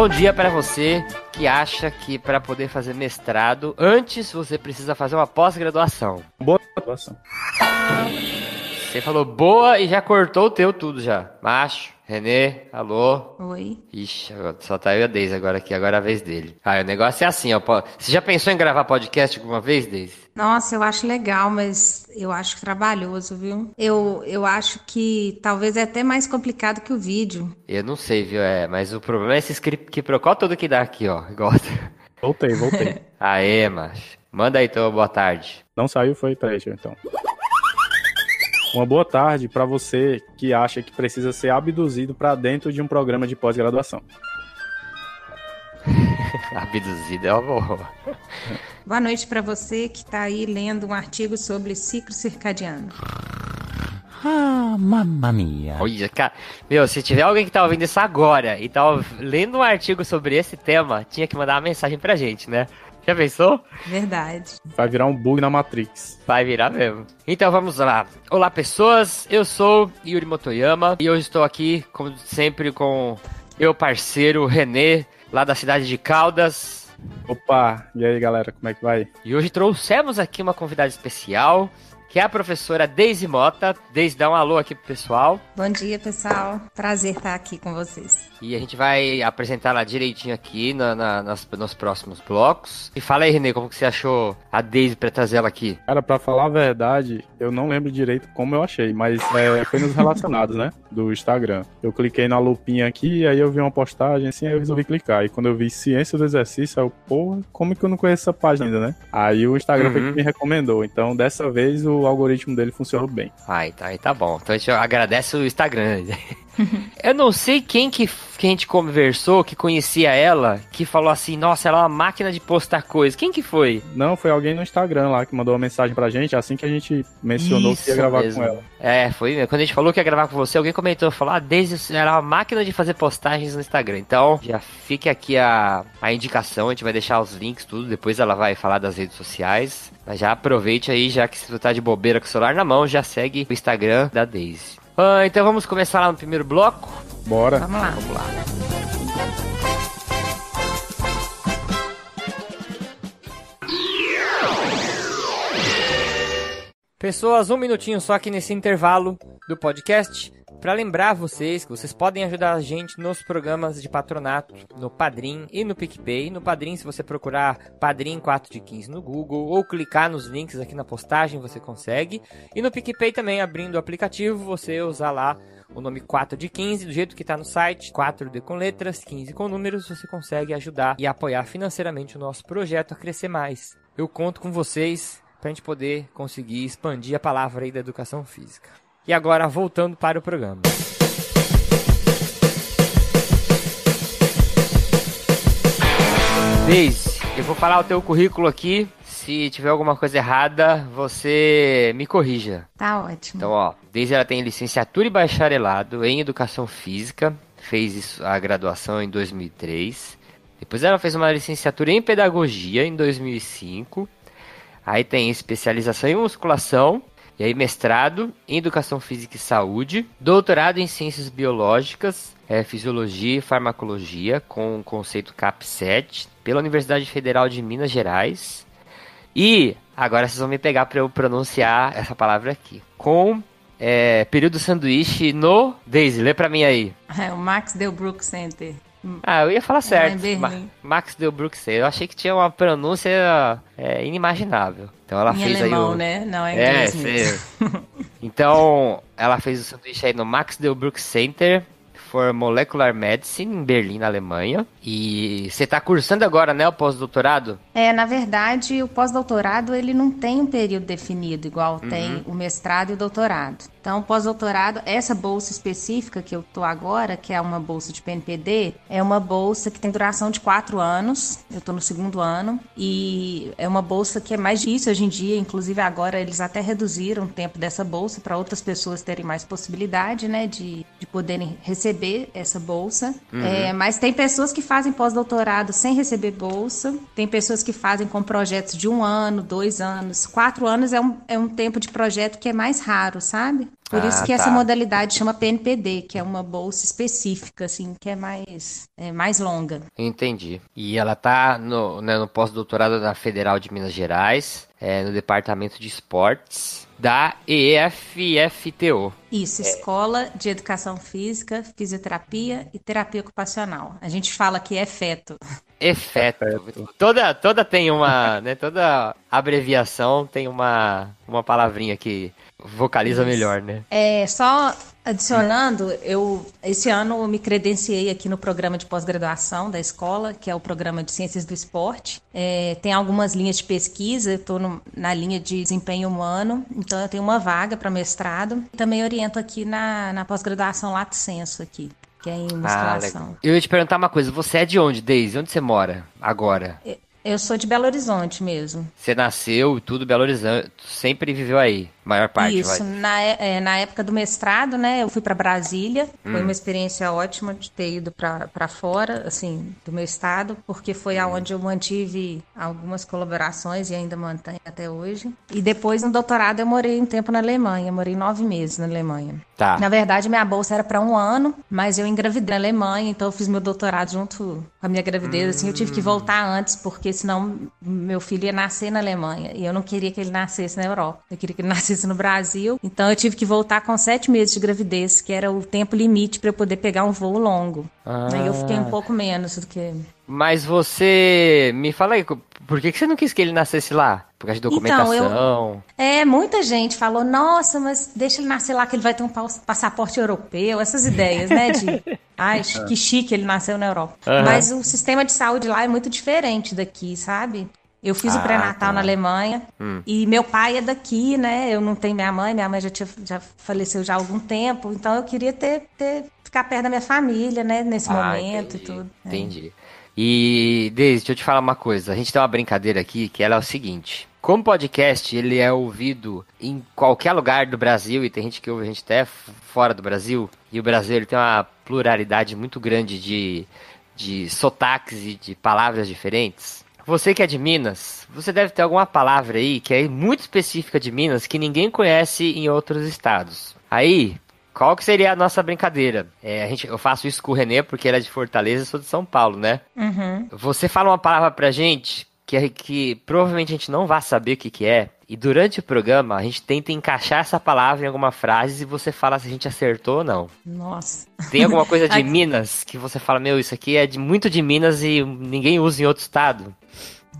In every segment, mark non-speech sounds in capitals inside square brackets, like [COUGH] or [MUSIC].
Bom dia para você que acha que para poder fazer mestrado, antes você precisa fazer uma pós-graduação. Boa graduação. Você falou boa e já cortou o teu tudo já. Macho, Renê, alô. Oi. Ixi, só tá eu e a Deise agora aqui, agora é a vez dele. Ah, o negócio é assim, ó. Você já pensou em gravar podcast alguma vez, Deise? Nossa, eu acho legal, mas eu acho trabalhoso, viu? Eu, eu acho que talvez é até mais complicado que o vídeo. Eu não sei, viu? É, mas o problema é esse script que procura todo que dá aqui, ó. [LAUGHS] Igual. Voltei, voltei. [LAUGHS] Aê, macho. Manda aí, então, boa tarde. Não saiu, foi? Eu então. Uma boa tarde para você que acha que precisa ser abduzido para dentro de um programa de pós-graduação. [LAUGHS] abduzido é uma boa. Boa noite para você que está aí lendo um artigo sobre ciclo circadiano. Ah, mamma mia. Olha, cara, meu, se tiver alguém que tá ouvindo isso agora e tá lendo um artigo sobre esse tema, tinha que mandar uma mensagem pra gente, né? Já pensou? Verdade. Vai virar um bug na Matrix. Vai virar mesmo. Então vamos lá. Olá, pessoas. Eu sou Yuri Motoyama e hoje estou aqui, como sempre, com meu parceiro Renê, lá da cidade de Caldas. Opa, e aí galera, como é que vai? E hoje trouxemos aqui uma convidada especial que é a professora Deise Mota. Deise, dá um alô aqui pro pessoal. Bom dia, pessoal. Prazer estar aqui com vocês. E a gente vai apresentar ela direitinho aqui na, na, nas, nos próximos blocos. E fala aí, Renê, como que você achou a Deise pra trazer ela aqui? Cara, pra falar a verdade, eu não lembro direito como eu achei, mas é, foi nos relacionados, né? Do Instagram. Eu cliquei na lupinha aqui, aí eu vi uma postagem assim, aí eu resolvi clicar. E quando eu vi Ciência do Exercício, eu, porra, como que eu não conheço essa página ainda, né? Aí o Instagram uhum. foi que me recomendou. Então, dessa vez, o algoritmo dele funcionou bem. Ai, tá, aí tá bom. Então a gente agradece o Instagram. [LAUGHS] [LAUGHS] eu não sei quem que, que a gente conversou, que conhecia ela, que falou assim, nossa, ela é uma máquina de postar coisas. Quem que foi? Não, foi alguém no Instagram lá que mandou uma mensagem pra gente, assim que a gente mencionou Isso que ia gravar mesmo. com ela. É, foi Quando a gente falou que ia gravar com você, alguém comentou, falou, ah, desde era uma máquina de fazer postagens no Instagram. Então, já fique aqui a, a indicação, a gente vai deixar os links, tudo, depois ela vai falar das redes sociais. Mas já aproveite aí, já que você tá de bobeira com o celular na mão, já segue o Instagram da Daisy. Uh, então vamos começar lá no primeiro bloco? Bora. Vamos lá. Vamos lá. Pessoas, um minutinho só aqui nesse intervalo do podcast para lembrar vocês que vocês podem ajudar a gente nos programas de patronato, no Padrim e no PicPay. No Padrim, se você procurar Padrim 4 de 15 no Google ou clicar nos links aqui na postagem, você consegue. E no PicPay também, abrindo o aplicativo, você usar lá o nome 4 de 15, do jeito que está no site, 4D com letras, 15 com números, você consegue ajudar e apoiar financeiramente o nosso projeto a crescer mais. Eu conto com vocês para a gente poder conseguir expandir a palavra aí da educação física. E agora, voltando para o programa. Deise, eu vou falar o teu currículo aqui. Se tiver alguma coisa errada, você me corrija. Tá ótimo. Então, ó, Deise ela tem licenciatura e bacharelado em Educação Física. Fez isso, a graduação em 2003. Depois ela fez uma licenciatura em Pedagogia em 2005. Aí tem especialização em musculação e aí, mestrado em Educação Física e Saúde, doutorado em Ciências Biológicas, é, Fisiologia e Farmacologia, com o conceito CAP7, pela Universidade Federal de Minas Gerais. E agora vocês vão me pegar para eu pronunciar essa palavra aqui. Com é, período sanduíche no. Daisy, lê para mim aí. É o Max Delbruck Center. Ah, eu ia falar certo. Ma Max Delbruck Center. Eu achei que tinha uma pronúncia é, inimaginável. Então ela em fez alemão, aí o... né? Não é inglês é, mesmo. [LAUGHS] [LAUGHS] então, ela fez o sanduíche aí no Max Delbruck Center. for Molecular Medicine em Berlim, na Alemanha. E você está cursando agora, né, o pós-doutorado? É, na verdade, o pós-doutorado ele não tem um período definido, igual Uhum. tem o mestrado e o doutorado. Então, pós-doutorado, essa bolsa específica que eu tô agora, que é uma bolsa de PNPD, é uma bolsa que tem duração de quatro anos. Eu tô no segundo ano. E é uma bolsa que é mais difícil hoje em dia. Inclusive, agora eles até reduziram o tempo dessa bolsa para outras pessoas terem mais possibilidade, né, de, de poderem receber essa bolsa. É, mas tem pessoas que fazem pós-doutorado sem receber bolsa. Tem pessoas que fazem com projetos de um ano, dois anos. Quatro anos é um, é um tempo de projeto que é mais raro, sabe? Por Ah, isso que tá. essa modalidade chama PNPD, que é uma bolsa específica, assim, que é mais, é mais longa. Entendi. E ela tá no, né, no pós-doutorado da Federal de Minas Gerais, é, no departamento de esportes da EFFTO. Isso, Escola de Educação Física, Fisioterapia e Terapia Ocupacional. A gente fala que é feto. Efeto. Toda, toda tem uma, né, toda abreviação tem uma, uma palavrinha que vocaliza Isso. melhor, né? É, só adicionando, eu esse ano eu me credenciei aqui no programa de pós-graduação da escola, que é o programa de Ciências do Esporte. É, tem algumas linhas de pesquisa, eu estou na linha de desempenho humano, então eu tenho uma vaga para mestrado. Também oriento aqui na, na pós-graduação Lato Senso aqui, que é em Ah, musculação. legal. Eu ia te perguntar uma coisa, você é de onde, Deise? Onde você mora agora? eu sou de Belo Horizonte mesmo. Você nasceu e tudo Belo Horizonte, sempre viveu aí, maior parte, Isso, vai. na, é- é, na época do mestrado, né, eu fui para Brasília, Hum. foi uma experiência ótima de ter ido para fora, assim, do meu estado, porque foi Hum. aonde eu mantive algumas colaborações e ainda mantenho até hoje. E depois, no doutorado, eu morei um tempo na Alemanha, morei nove meses na Alemanha. Tá. Na verdade, minha bolsa era para um ano, mas eu engravidei na Alemanha, então eu fiz meu doutorado junto com a minha gravidez. Assim, eu tive que voltar antes, porque senão meu filho ia nascer na Alemanha. E eu não queria que ele nascesse na Europa. Eu queria que ele [LAUGHS] nascesse no Brasil. Então eu tive que voltar com sete meses de gravidez, que era o tempo limite para eu poder pegar um voo longo. Aí eu fiquei um pouco menos do que. Mas você. Me fala aí, por que, que você não quis que ele nascesse lá? Por causa de Então, eu- documentação? É, muita gente falou, nossa, mas deixa ele nascer lá que ele vai ter um passaporte europeu, essas ideias, né? De, [LAUGHS] ai, que chique ele nasceu na Europa. Aham. Mas o sistema de saúde lá é muito diferente daqui, sabe? Eu fiz Ah, o pré-natal tá. na Alemanha Hum. e meu pai é daqui, né? Eu não tenho minha mãe, minha mãe já, tinha, já faleceu já há algum tempo, então eu queria ter, ter ficar perto da minha família, né? Nesse Ah, momento entendi, e tudo. É. Entendi. E, Deise, deixa eu te falar uma coisa. A gente tem uma brincadeira aqui que ela é o seguinte. Como podcast, ele é ouvido em qualquer lugar do Brasil, e tem gente que ouve a gente até fora do Brasil, e o Brasil ele tem uma pluralidade muito grande de, de sotaques e de palavras diferentes. Você que é de Minas, você deve ter alguma palavra aí que é muito específica de Minas que ninguém conhece em outros estados. Aí, qual que seria a nossa brincadeira? É, a gente, eu faço isso com o Renê porque ele é de Fortaleza e sou de São Paulo, né? Uhum. Você fala uma palavra pra gente que, que provavelmente a gente não vai saber o que, que é. E durante o programa a gente tenta encaixar essa palavra em alguma frase e você fala se a gente acertou ou não. Nossa. Tem alguma coisa de. [LAUGHS] Minas que você fala, meu, isso aqui é de muito de Minas e ninguém usa em outro estado?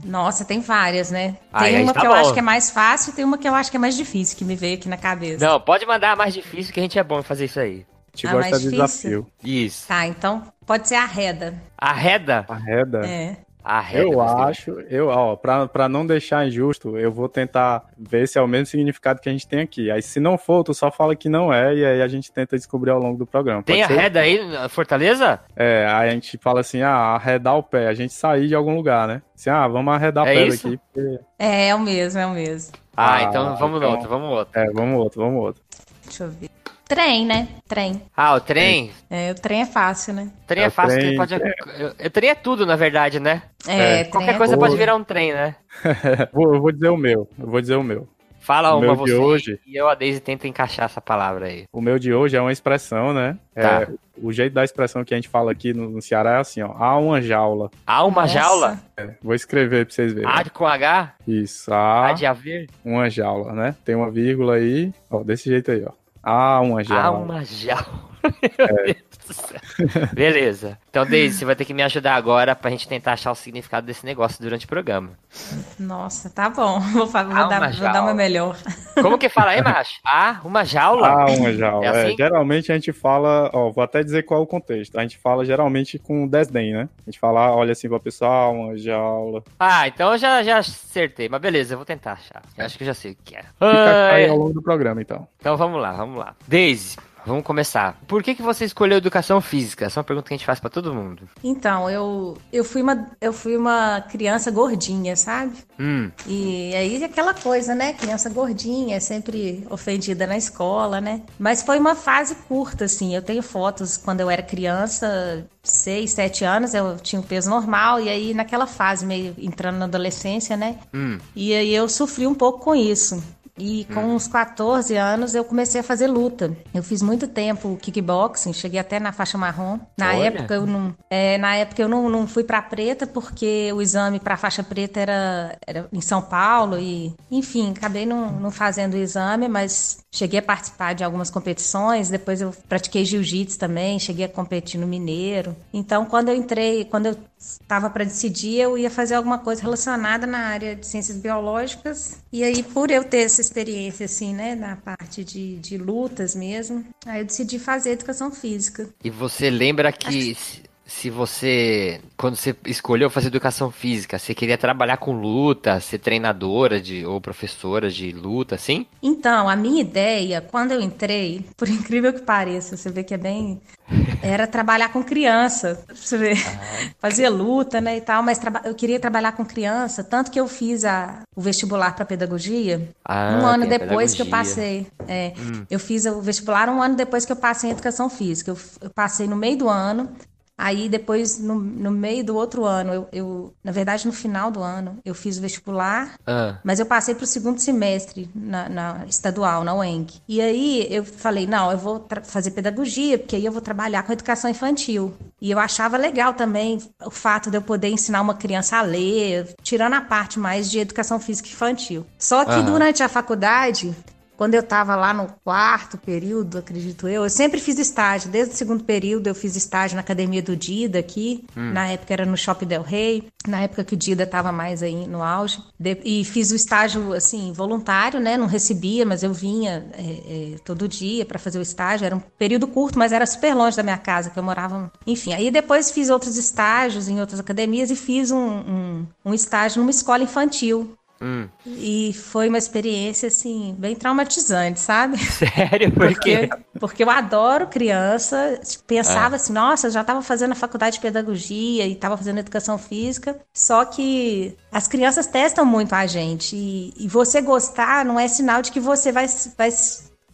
Nossa, tem várias, né? Ah, Tem aí uma tá que eu bom. acho que é mais fácil e tem uma que eu acho que é mais difícil, que me veio aqui na cabeça. Não, pode mandar a mais difícil que a gente é bom em fazer isso aí. A gente gosta de difícil? desafio. Isso. Tá, então pode ser a reda. Arreda? Arreda. É. Arreda. Eu gostei. acho, eu, ó, pra, pra não deixar injusto, eu vou tentar ver se é o mesmo significado que a gente tem aqui. Aí, se não for, tu só fala que não é, e aí a gente tenta descobrir ao longo do programa. Tem Pode ser? arreda aí na Fortaleza? É, aí a gente fala assim, ah, arredar o pé, a gente sair de algum lugar, né? Assim, ah, vamos arredar É o pé isso? daqui. porque- É, é o mesmo, é o mesmo. Ah, Ah, então vamos então- no outro, vamos no outro. É, vamos outro, vamos outro. Deixa eu ver. Trem, né? Trem. Ah, o trem? É, o trem é fácil, né? O trem É, é fácil, trem- pode. O o trem é tudo, na verdade, né? É, É, Qualquer é coisa tudo. pode virar um trem, né? [LAUGHS] vou, eu vou dizer o meu, eu vou dizer o meu. Fala O uma meu você de hoje- e eu, a Daisy, tenta encaixar essa palavra aí. O meu de hoje é uma expressão, né? É, Tá. o jeito da expressão que a gente fala aqui no, no Ceará é assim, ó. Há uma jaula. Há uma Nossa. jaula? Vou escrever pra vocês verem. Há de com H? Isso, Há há de haver? uma jaula, né? Tem uma vírgula aí, ó, desse jeito aí, ó. Jaula. Há uma jaula. É. [LAUGHS] Beleza. Então, Deise, você vai ter que me ajudar agora pra gente tentar achar o significado desse negócio durante o programa. Nossa, tá bom. [LAUGHS] Vou, vou, ah, dar, vou dar uma melhor. Como que fala aí, [LAUGHS] macho? Ah, uma jaula? Ah, uma jaula. É, é assim? é, geralmente a gente fala, ó, vou até dizer qual é o contexto. A gente fala geralmente com desdém, né? A gente fala, olha assim pra pessoa, ah, uma jaula. Ah, então eu já, já acertei. Mas beleza, eu vou tentar achar. Eu acho que eu já sei o que é. Fica aí ao longo do programa, então. Então vamos lá, vamos lá. Daisy, Vamos começar. Por que, que você escolheu educação física? Essa é uma pergunta que a gente faz para todo mundo. Então, eu, eu, fui uma, eu fui uma criança gordinha, sabe? Hum. E aí aquela coisa, né? Criança gordinha, sempre ofendida na escola, né? Mas foi uma fase curta, assim. Eu tenho fotos quando eu era criança, seis, sete anos, eu tinha um peso normal. E aí naquela fase, meio entrando na adolescência, né? Hum. E aí eu sofri um pouco com isso. E com hum. uns 14 anos eu comecei a fazer luta. Eu fiz muito tempo kickboxing, cheguei até na faixa marrom. Na Olha. época eu não, é, na época eu não, não fui para preta porque o exame para faixa preta era, era em São Paulo e, enfim, acabei não, não fazendo o exame, mas cheguei a participar de algumas competições. Depois eu pratiquei jiu-jitsu também, cheguei a competir no Mineiro. Então, quando eu entrei, quando eu estava para decidir, eu ia fazer alguma coisa relacionada na área de ciências biológicas. E aí, por eu ter essa experiência, assim, né, na parte de, de lutas mesmo, aí eu decidi fazer educação física. E você lembra que se você, quando você escolheu fazer educação física, você queria trabalhar com luta, ser treinadora de, ou professora de luta, assim? Então, a minha ideia, quando eu entrei, por [LAUGHS] incrível que pareça, você vê que é bem. Era trabalhar com criança. Você vê. Ah. Fazia luta, né, e tal, mas eu queria trabalhar com criança, tanto que eu fiz a, o vestibular para pedagogia ah, um ano depois que eu passei. É, hum. Eu fiz o vestibular um ano depois que eu passei em educação física. eu, eu passei no meio do ano. Aí depois, no, no meio do outro ano, eu, eu, na verdade, no final do ano, eu fiz o vestibular, ah. mas eu passei para o segundo semestre na, na, estadual, na UENG. E aí eu falei, não, eu vou fazer pedagogia, porque aí eu vou trabalhar com educação infantil. E eu achava legal também o fato de eu poder ensinar uma criança a ler, tirando a parte mais de educação física infantil. Só que uhum. durante a faculdade, quando eu estava lá no quarto período, acredito eu, eu sempre fiz estágio. Desde o segundo período eu fiz estágio na academia do Dida aqui. Hum. Na época era no Shopping Del Rey. Na época que o Dida estava mais aí no auge. De, e fiz o estágio, assim, voluntário, né? Não recebia, mas eu vinha é, é, todo dia para fazer o estágio. Era um período curto, mas era super longe da minha casa, que eu morava. Enfim, aí depois fiz outros estágios em outras academias e fiz um, um, um estágio numa escola infantil Hum. E foi uma experiência, assim, bem traumatizante, sabe? [LAUGHS] Sério? Por porque, porque eu adoro criança. Pensava é. assim, nossa, já estava fazendo a faculdade de pedagogia e estava fazendo educação física. Só que as crianças testam muito a gente. E, e você gostar não é sinal de que você vai, vai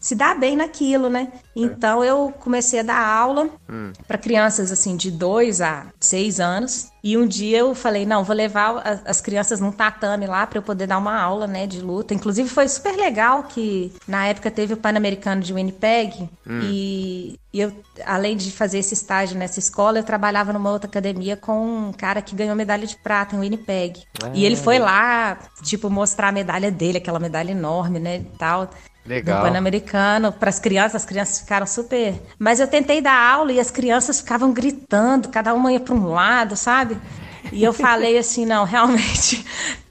se dá bem naquilo, né? Então eu comecei a dar aula hum. para crianças assim de 2 a 6 anos. E um dia eu falei, não, vou levar as crianças num tatame lá para eu poder dar uma aula, né, de luta. Inclusive foi super legal que na época teve o Pan-Americano de Winnipeg hum. e, e eu, além de fazer esse estágio nessa escola, eu trabalhava numa outra academia com um cara que ganhou medalha de prata em Winnipeg. E ele foi lá, tipo, mostrar a medalha dele, aquela medalha enorme, né, e tal. Legal. No Pan-Americano, para as crianças, as crianças ficaram super. Mas eu tentei dar aula e as crianças ficavam gritando, cada uma ia para um lado, sabe? E eu falei assim: não, [LAUGHS] realmente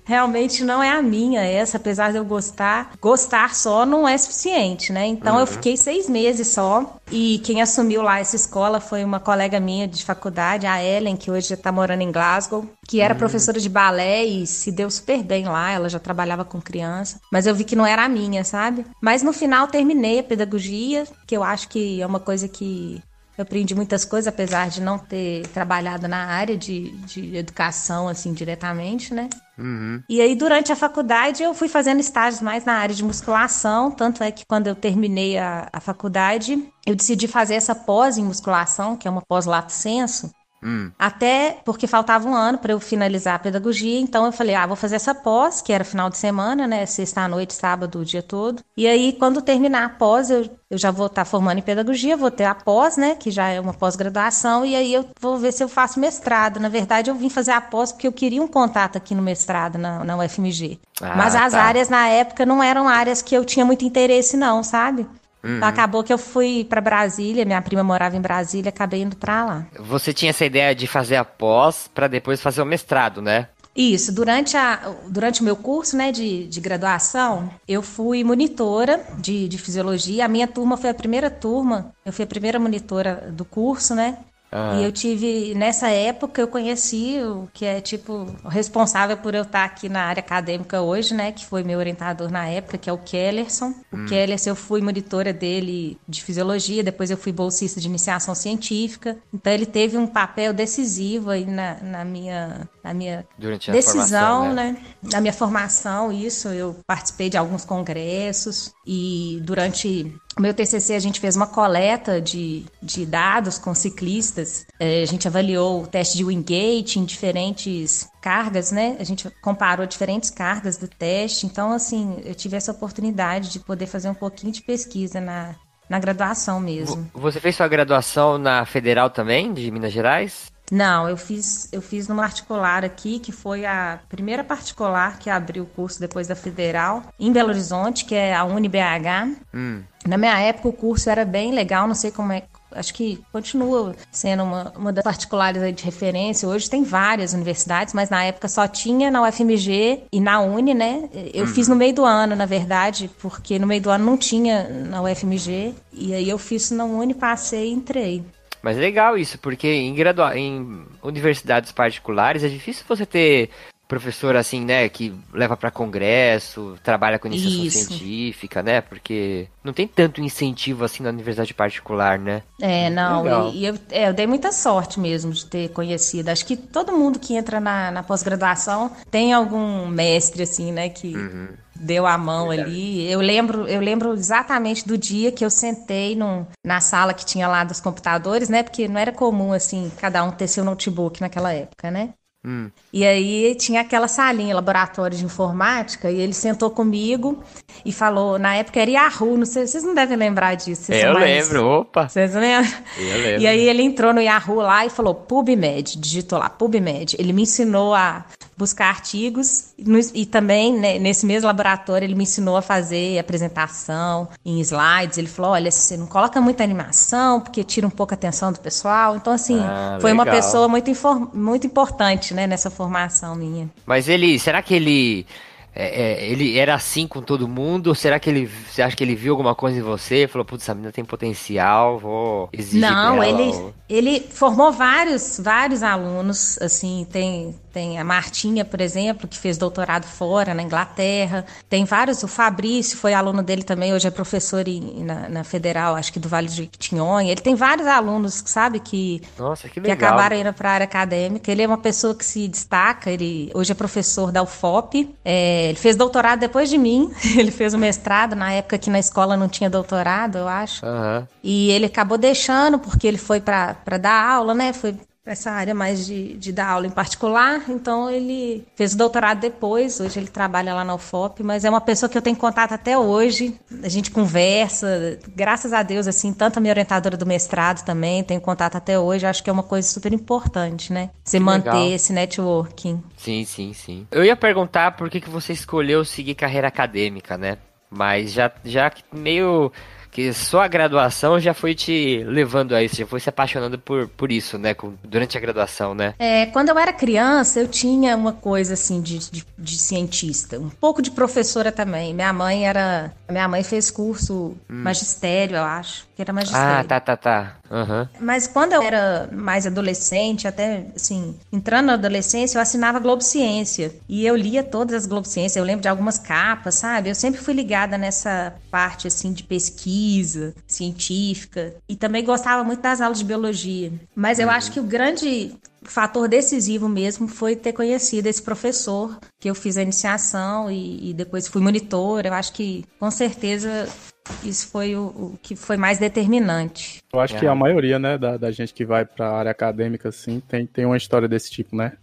realmente não é a minha essa, apesar de eu gostar. Gostar só não é suficiente, né? Então uhum. eu fiquei seis meses só. E quem assumiu lá essa escola foi uma colega minha de faculdade, a Ellen, que hoje já tá morando em Glasgow, que era uhum. professora de balé e se deu super bem lá. Ela já trabalhava com criança. Mas eu vi que não era a minha, sabe? Mas no final terminei a pedagogia, que eu acho que é uma coisa que eu aprendi muitas coisas, apesar de não ter trabalhado na área de, de educação, assim, diretamente, né? Uhum. E aí, durante a faculdade, eu fui fazendo estágios mais na área de musculação. Tanto é que quando eu terminei a, a faculdade, eu decidi fazer essa pós em musculação, que é uma pós-lato senso. Hum. Até porque faltava um ano para eu finalizar a pedagogia, então eu falei, ah, vou fazer essa pós, que era final de semana, né? Sexta à noite, sábado, o dia todo. E aí, quando terminar a pós, eu, eu já vou estar tá formando em pedagogia, vou ter a pós, né? Que já é uma pós-graduação, e aí eu vou ver se eu faço mestrado. Na verdade, eu vim fazer a pós porque eu queria um contato aqui no mestrado, na, na UFMG. Ah, Mas as tá. áreas na época não eram áreas que eu tinha muito interesse, não, sabe? Uhum. Então acabou que eu fui para Brasília, minha prima morava em Brasília, acabei indo para lá. Você tinha essa ideia de fazer a pós para depois fazer o mestrado, né? Isso, durante, a, durante o meu curso né, de, de graduação, eu fui monitora de, de fisiologia. A minha turma foi a primeira turma, eu fui a primeira monitora do curso, né? Ah. E eu tive, nessa época, eu conheci o que é, tipo, responsável por eu estar aqui na área acadêmica hoje, né? Que foi meu orientador na época, que é o Kellerson. O hum. Kellerson, eu fui monitora dele de fisiologia, depois eu fui bolsista de iniciação científica. Então, ele teve um papel decisivo aí na, na minha, na minha decisão, né? né? Na minha formação, isso. Eu participei de alguns congressos e durante meu TCC, a gente fez uma coleta de, de dados com ciclistas. É, a gente avaliou o teste de Wingate em diferentes cargas, né? A gente comparou diferentes cargas do teste. Então, assim, eu tive essa oportunidade de poder fazer um pouquinho de pesquisa na, na graduação mesmo. Você fez sua graduação na Federal também, de Minas Gerais? Não, eu fiz, eu fiz numa particular aqui, que foi a primeira particular que abriu o curso depois da Federal, em Belo Horizonte, que é a UniBH. Hum. Na minha época o curso era bem legal, não sei como é, acho que continua sendo uma, uma das particulares de referência. Hoje tem várias universidades, mas na época só tinha na UFMG e na Uni, né? Eu fiz no meio do ano, na verdade, porque no meio do ano não tinha na UFMG. E aí eu fiz na Uni, passei e entrei. Mas é legal isso, porque em, gradua... em universidades particulares é difícil você ter professor assim, né, que leva para congresso, trabalha com iniciação Isso. científica, né? Porque não tem tanto incentivo assim na universidade particular, né? É, não, e, e eu, é, eu, dei muita sorte mesmo de ter conhecido. Acho que todo mundo que entra na, na pós-graduação tem algum mestre assim, né, que uhum. Deu a mão ali. Eu lembro, eu lembro exatamente do dia que eu sentei num, na sala que tinha lá dos computadores, né? Porque não era comum assim cada um ter seu notebook naquela época, né? Hum. E aí tinha aquela salinha, laboratório de informática, e ele sentou comigo e falou, na época era Yahoo, não sei, vocês não devem lembrar disso. Eu mais... lembro, opa. Vocês lembram? Eu lembro. E aí ele entrou no Yahoo lá e falou PubMed, digitou lá, PubMed. Ele me ensinou a buscar artigos e também né, nesse mesmo laboratório ele me ensinou a fazer apresentação em slides. Ele falou: olha, você não coloca muita animação porque tira um pouco a atenção do pessoal. Então, assim, ah, foi legal. uma pessoa muito, muito importante né, nessa formação minha. Mas ele, será que ele é, é, ele era assim com todo mundo? Ou será que ele. Você acha que ele viu alguma coisa em você e falou, putz, essa menina tem potencial, vou exigir Não, dela, ele, ou... ele formou vários, vários alunos, assim, tem tem a Martinha, por exemplo, que fez doutorado fora, na Inglaterra. Tem vários, o Fabrício foi aluno dele também, hoje é professor em, na, na, Federal, acho que do Vale de Quitinhonha. Ele tem vários alunos, sabe, que, Nossa, que, que acabaram indo para a área acadêmica. Ele é uma pessoa que se destaca, ele hoje é professor da UFOP. É, ele fez doutorado depois de mim, [LAUGHS] ele fez o mestrado, na época que na escola não tinha doutorado, eu acho. Uhum. E ele acabou deixando, porque ele foi para dar aula, né? Foi essa área mais de, de dar aula em particular, então ele fez o doutorado depois, hoje ele trabalha lá na UFOP, mas é uma pessoa que eu tenho contato até hoje, a gente conversa, graças a Deus, assim, tanto a minha orientadora do mestrado também, tenho contato até hoje, acho que é uma coisa super importante, né? Você que manter legal. esse networking. Sim, sim, sim. Eu ia perguntar por que, que você escolheu seguir carreira acadêmica, né? Mas já, já meio que sua graduação já foi te levando a isso, já foi se apaixonando por, por isso, né? Durante a graduação, né? É, quando eu era criança, eu tinha uma coisa assim de, de, de cientista, um pouco de professora também. Minha mãe era. Minha mãe fez curso hum. magistério, eu acho. Que era magistério. Ah, tá, tá, tá. Uhum. Mas quando eu era mais adolescente, até assim, entrando na adolescência, eu assinava Globo Ciência. E eu lia todas as Globo Ciência, eu lembro de algumas capas, sabe? Eu sempre fui ligada nessa parte assim de pesquisa científica e também gostava muito das aulas de biologia. Mas eu uhum. acho que o grande fator decisivo mesmo foi ter conhecido esse professor que eu fiz a iniciação e, e depois fui monitor. Eu acho que com certeza isso foi o, o, que foi mais determinante. Eu acho é. que a maioria, né, da, da gente que vai para a área acadêmica, assim, tem, tem uma história desse tipo, né?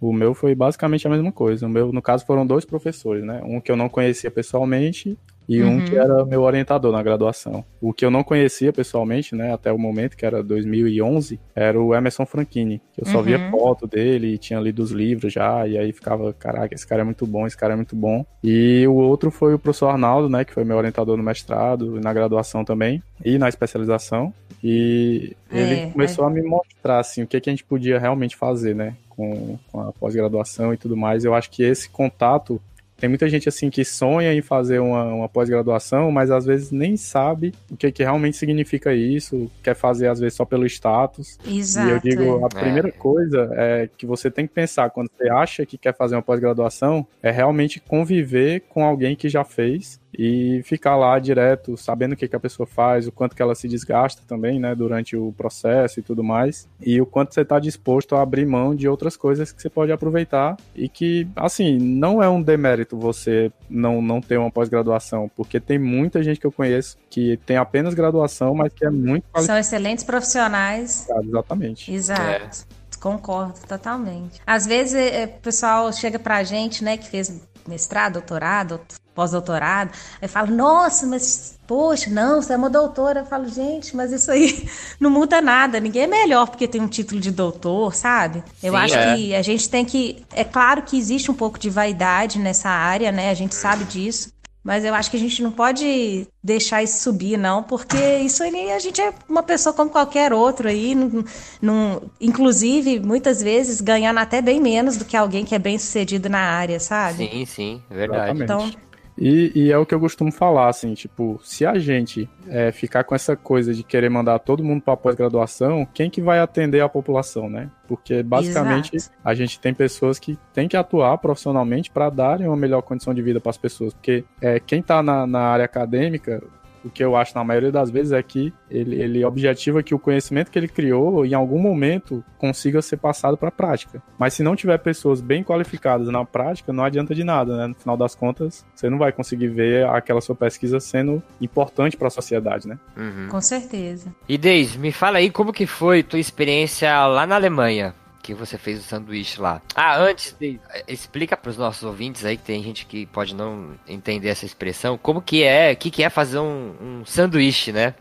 O meu foi basicamente a mesma coisa. O meu, no caso, foram dois professores, né? Um que eu não conhecia pessoalmente e um que era meu orientador na graduação. O que eu não conhecia pessoalmente, né, até o momento, que era 2011, era o Emerson Franchini. Eu só via foto dele e tinha lido os livros já, e aí ficava, caraca, esse cara é muito bom, esse cara é muito bom. E o outro foi o professor Arnaldo, né, que foi meu orientador no mestrado, na graduação também, e na especialização. E ele É, começou a me mostrar, assim, o que, que a gente podia realmente fazer, né, com a pós-graduação e tudo mais. Eu acho que esse contato tem muita gente assim que sonha em fazer uma, uma pós-graduação, mas às vezes nem sabe o que, que realmente significa isso, quer fazer às vezes só pelo status. Exato. e eu digo, é. a primeira coisa é que você tem que pensar quando você acha que quer fazer uma pós-graduação, é realmente conviver com alguém que já fez e ficar lá direto, sabendo o que, que a pessoa faz, o quanto que ela se desgasta também, né, durante o processo e tudo mais, e o quanto você está disposto a abrir mão de outras coisas que você pode aproveitar e que, assim, não é um demérito você não, não ter uma pós-graduação, porque tem muita gente que eu conheço que tem apenas graduação, mas que é muito São excelentes profissionais. qualificado, exatamente. Exato. Concordo totalmente. Às vezes é, é, o pessoal chega pra gente, né, que fez mestrado, doutorado, pós-doutorado, aí fala, nossa, mas poxa, não, você é uma doutora. Eu falo, gente, mas isso aí [LAUGHS] não muda nada. Ninguém é melhor porque tem um título de doutor, sabe? Eu Sim, acho é. que a gente tem que. É claro que existe um pouco de vaidade nessa área, né? A gente sabe disso. Mas eu acho que a gente não pode deixar isso subir, não, porque isso aí a gente é uma pessoa como qualquer outro aí, não, não- inclusive, muitas vezes, ganhando até bem menos do que alguém que é bem sucedido na área, sabe? Sim, sim, verdade. Exatamente. Então, E, e é o que eu costumo falar, assim, tipo, se a gente é, ficar com essa coisa de querer mandar todo mundo para pós-graduação, quem que vai atender a população, né? Porque basicamente Exato. a gente tem pessoas que têm que atuar profissionalmente para darem uma melhor condição de vida para as pessoas. Porque é, quem está na, na área acadêmica, o que eu acho na maioria das vezes é que ele, ele objetiva que o conhecimento que ele criou, em algum momento, consiga ser passado para a prática. Mas se não tiver pessoas bem qualificadas na prática, não adianta de nada, né? No final das contas, você não vai conseguir ver aquela sua pesquisa sendo importante para a sociedade, né? Uhum. com certeza. E Deise, me fala aí como que foi tua experiência lá na Alemanha, que você fez o sanduíche lá. Ah, antes, Deise, explica para os nossos ouvintes aí, que tem gente que pode não entender essa expressão, como que é, o que, que é fazer um, um sanduíche, né?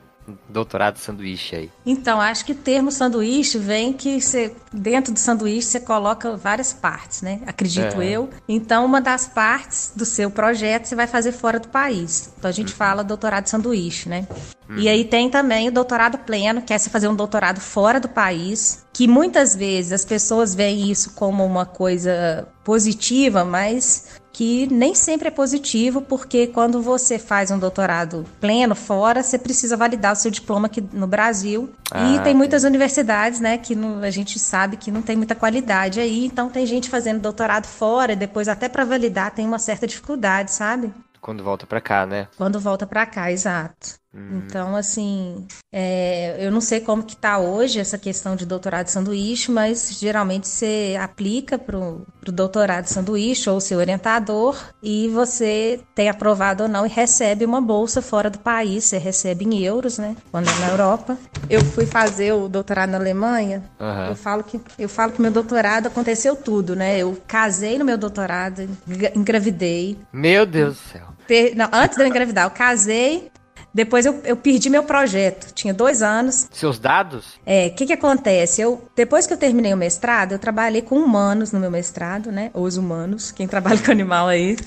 Doutorado sanduíche aí. Então, acho que o termo sanduíche vem que você, dentro do sanduíche você coloca várias partes, né? Acredito É. eu. Então, uma das partes do seu projeto você vai fazer fora do país. Então, a gente fala doutorado sanduíche, né? E aí tem também o doutorado pleno, que é você fazer um doutorado fora do país, que muitas vezes as pessoas veem isso como uma coisa positiva, mas que nem sempre é positivo, porque quando você faz um doutorado pleno fora, você precisa validar o seu diploma aqui no Brasil. Ah, e tem muitas universidades, né, que não- a gente sabe que não tem muita qualidade aí, então tem gente fazendo doutorado fora e depois até para validar tem uma certa dificuldade, sabe? Quando volta pra cá, né? Quando volta para cá, exato. Uhum. Então, assim, é, eu não sei como que tá hoje essa questão de doutorado sanduíche, mas geralmente você aplica pro, pro doutorado sanduíche ou seu orientador e você tem aprovado ou não e recebe uma bolsa fora do país, você recebe em euros, né? Quando é na Europa. Eu fui fazer o doutorado na Alemanha, Aham. eu falo que eu falo que meu doutorado aconteceu tudo, né? Eu casei no meu doutorado, engra- engravidei, Meu Deus do céu. Per- Não, antes de eu engravidar, eu casei. Depois eu, eu perdi meu projeto. Tinha dois anos. Seus dados? É, o que que acontece? Eu, depois que eu terminei o mestrado, eu trabalhei com humanos no meu mestrado, né? Os humanos. Quem trabalha [LAUGHS] com animal aí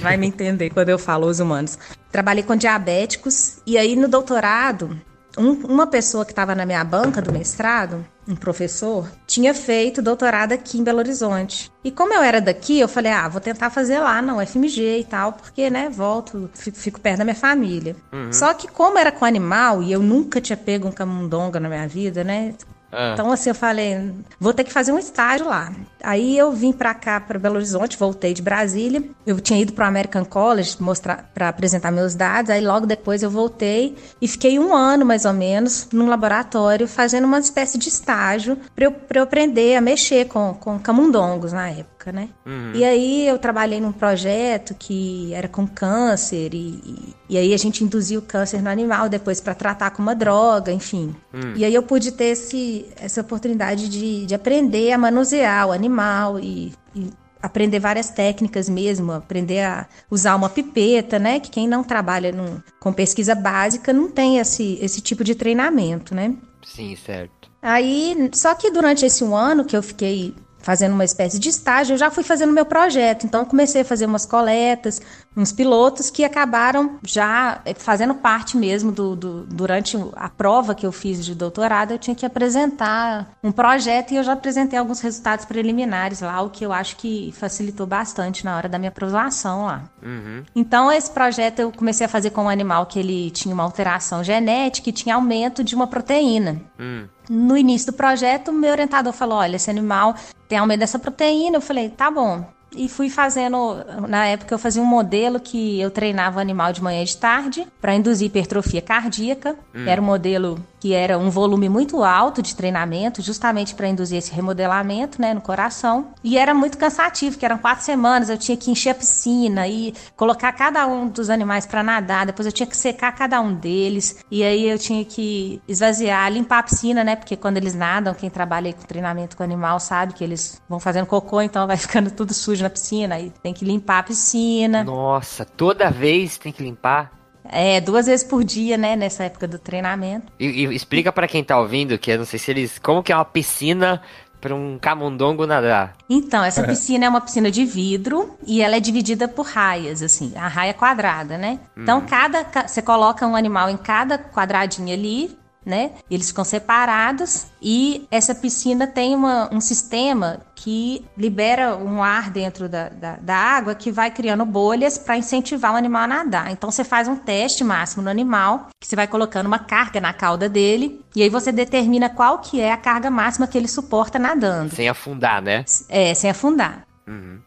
vai me entender quando eu falo os humanos. Trabalhei com diabéticos. E aí, no doutorado, um- uma pessoa que estava na minha banca do mestrado, um professor, tinha feito doutorado aqui em Belo Horizonte. E como eu era daqui, eu falei, ah, vou tentar fazer lá na UFMG e tal, porque, né, volto, fico, fico perto da minha família. Só que como era com animal, e eu nunca tinha pego um camundonga na minha vida, né, Ah. então, assim, eu falei, vou ter que fazer um estágio lá. Aí eu vim pra cá, pra Belo Horizonte, voltei de Brasília. Eu tinha ido pro American College mostrar para apresentar meus dados. Aí logo depois eu voltei e fiquei um ano mais ou menos num laboratório fazendo uma espécie de estágio pra eu, pra eu aprender a mexer com, com camundongos na época, né? E aí eu trabalhei num projeto que era com câncer e, e, e aí a gente induzia o câncer no animal depois pra tratar com uma droga, enfim. E aí eu pude ter esse, essa oportunidade de, de aprender a manusear o animal e, e aprender várias técnicas mesmo, aprender a usar uma pipeta, né? Que quem não trabalha num, com pesquisa básica não tem esse, esse tipo de treinamento, né? Sim, certo. Aí, só que durante esse um ano que eu fiquei fazendo uma espécie de estágio, eu já fui fazendo meu projeto. Então, comecei a fazer umas coletas, uns pilotos que acabaram já eh, fazendo parte mesmo do, do, durante a prova que eu fiz de doutorado, eu tinha que apresentar um projeto e eu já apresentei alguns resultados preliminares lá, o que eu acho que facilitou bastante na hora da minha aprovação lá. Uhum. Então, esse projeto eu comecei a fazer com um animal que ele tinha uma alteração genética e tinha aumento de uma proteína. Hum. No início do projeto, meu orientador falou: olha, esse animal tem aumento dessa proteína. Eu falei: tá bom. E fui fazendo, na época eu fazia um modelo que eu treinava o animal de manhã e de tarde para induzir hipertrofia cardíaca. Era um modelo que era um volume muito alto de treinamento, justamente para induzir esse remodelamento, né, no coração. E era muito cansativo, que eram quatro semanas, eu tinha que encher a piscina e colocar cada um dos animais para nadar, depois eu tinha que secar cada um deles, e aí eu tinha que esvaziar, limpar a piscina, né, porque quando eles nadam, quem trabalha com treinamento com animal sabe que eles vão fazendo cocô, então vai [LAUGHS] ficando tudo sujo na piscina, aí tem que limpar a piscina. Nossa, toda vez tem que limpar. É, duas vezes por dia, né, nessa época do treinamento. E, e explica pra quem tá ouvindo, que eu não sei se eles. Como que é uma piscina pra um camundongo nadar? Então, essa [LAUGHS] piscina é uma piscina de vidro e ela é dividida por raias, assim, a raia quadrada, né? Então, cada ca- você coloca um animal em cada quadradinho ali, né? Eles ficam separados e essa piscina tem uma- um sistema que libera um ar dentro da, da, da água que vai criando bolhas para incentivar o animal a nadar. Então você faz um teste máximo no animal, que você vai colocando uma carga na cauda dele e aí você determina qual que é a carga máxima que ele suporta nadando. Sem afundar, né? É, sem afundar.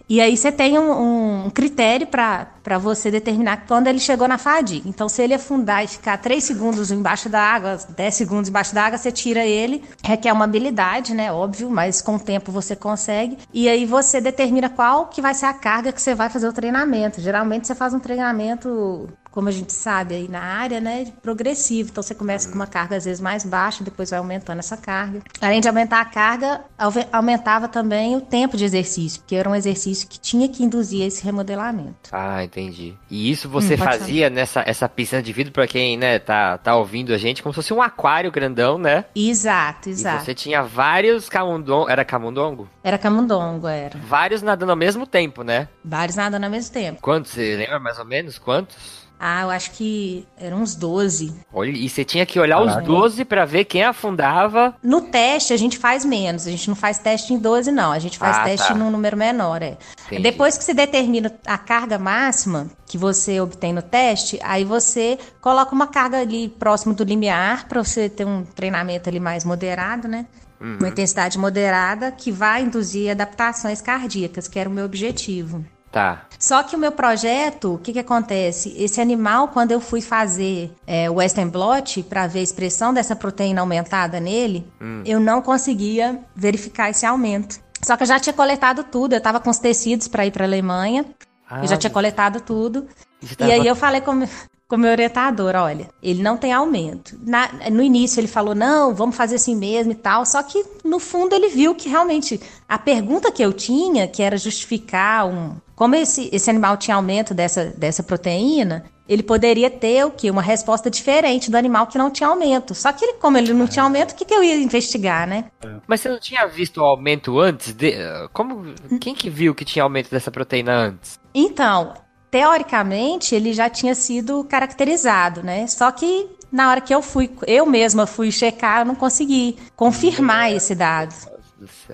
E aí você tem um, um critério para você determinar quando ele chegou na fadiga. Então, se ele afundar e ficar 3 segundos embaixo da água, 10 segundos embaixo da água, você tira ele. Requer uma habilidade, né? Óbvio, mas com o tempo você consegue. E aí você determina qual que vai ser a carga que você vai fazer o treinamento. Geralmente você faz um treinamento como a gente sabe aí na área, né, progressivo. Então você começa com uma carga às vezes mais baixa, depois vai aumentando essa carga. Além de aumentar a carga, aumentava também o tempo de exercício, porque era um exercício que tinha que induzir esse remodelamento. Ah, entendi. E isso você Hum, fazia nessa essa piscina de vidro, pra quem, né, tá, tá ouvindo a gente, como se fosse um aquário grandão, né? Exato, E exato. você tinha vários camundongos. Era camundongo? Era camundongo, era. Vários nadando ao mesmo tempo, né? Vários nadando ao mesmo tempo. Quantos? Você lembra mais ou menos? Quantos? Ah, eu acho que eram uns 12. Olha, e você tinha que olhar os Caraca. 12 pra ver quem afundava. No teste, a gente faz menos. A gente não faz teste em 12, não. A gente faz Ah, teste tá. num número menor, é. Entendi. Depois que você determina a carga máxima que você obtém no teste, aí você coloca uma carga ali próximo do limiar para você ter um treinamento ali mais moderado, né? Uhum. Uma intensidade moderada que vai induzir adaptações cardíacas, que era o meu objetivo. Tá. Só que o meu projeto, o que, que acontece? Esse animal, quando eu fui fazer é, o Western blot para ver a expressão dessa proteína aumentada nele, eu não conseguia verificar esse aumento. Só que eu já tinha coletado tudo, eu estava com os tecidos para ir para Alemanha, eu já tinha coletado tudo. E aí eu falei com com meu orientador, olha, ele não tem aumento. Na- no início ele falou, não, vamos fazer assim mesmo e tal, só que no fundo ele viu que realmente a pergunta que eu tinha, que era justificar um... Como esse, esse animal tinha aumento dessa, dessa proteína, ele poderia ter o quê? Uma resposta diferente do animal que não tinha aumento. Só que ele, como ele não tinha aumento, o que, que eu ia investigar, né? Mas você não tinha visto o aumento antes? De... Como... Quem que viu que tinha aumento dessa proteína antes? Então, teoricamente, ele já tinha sido caracterizado, né? Só que na hora que eu fui, eu mesma fui checar, eu não consegui confirmar esse dado.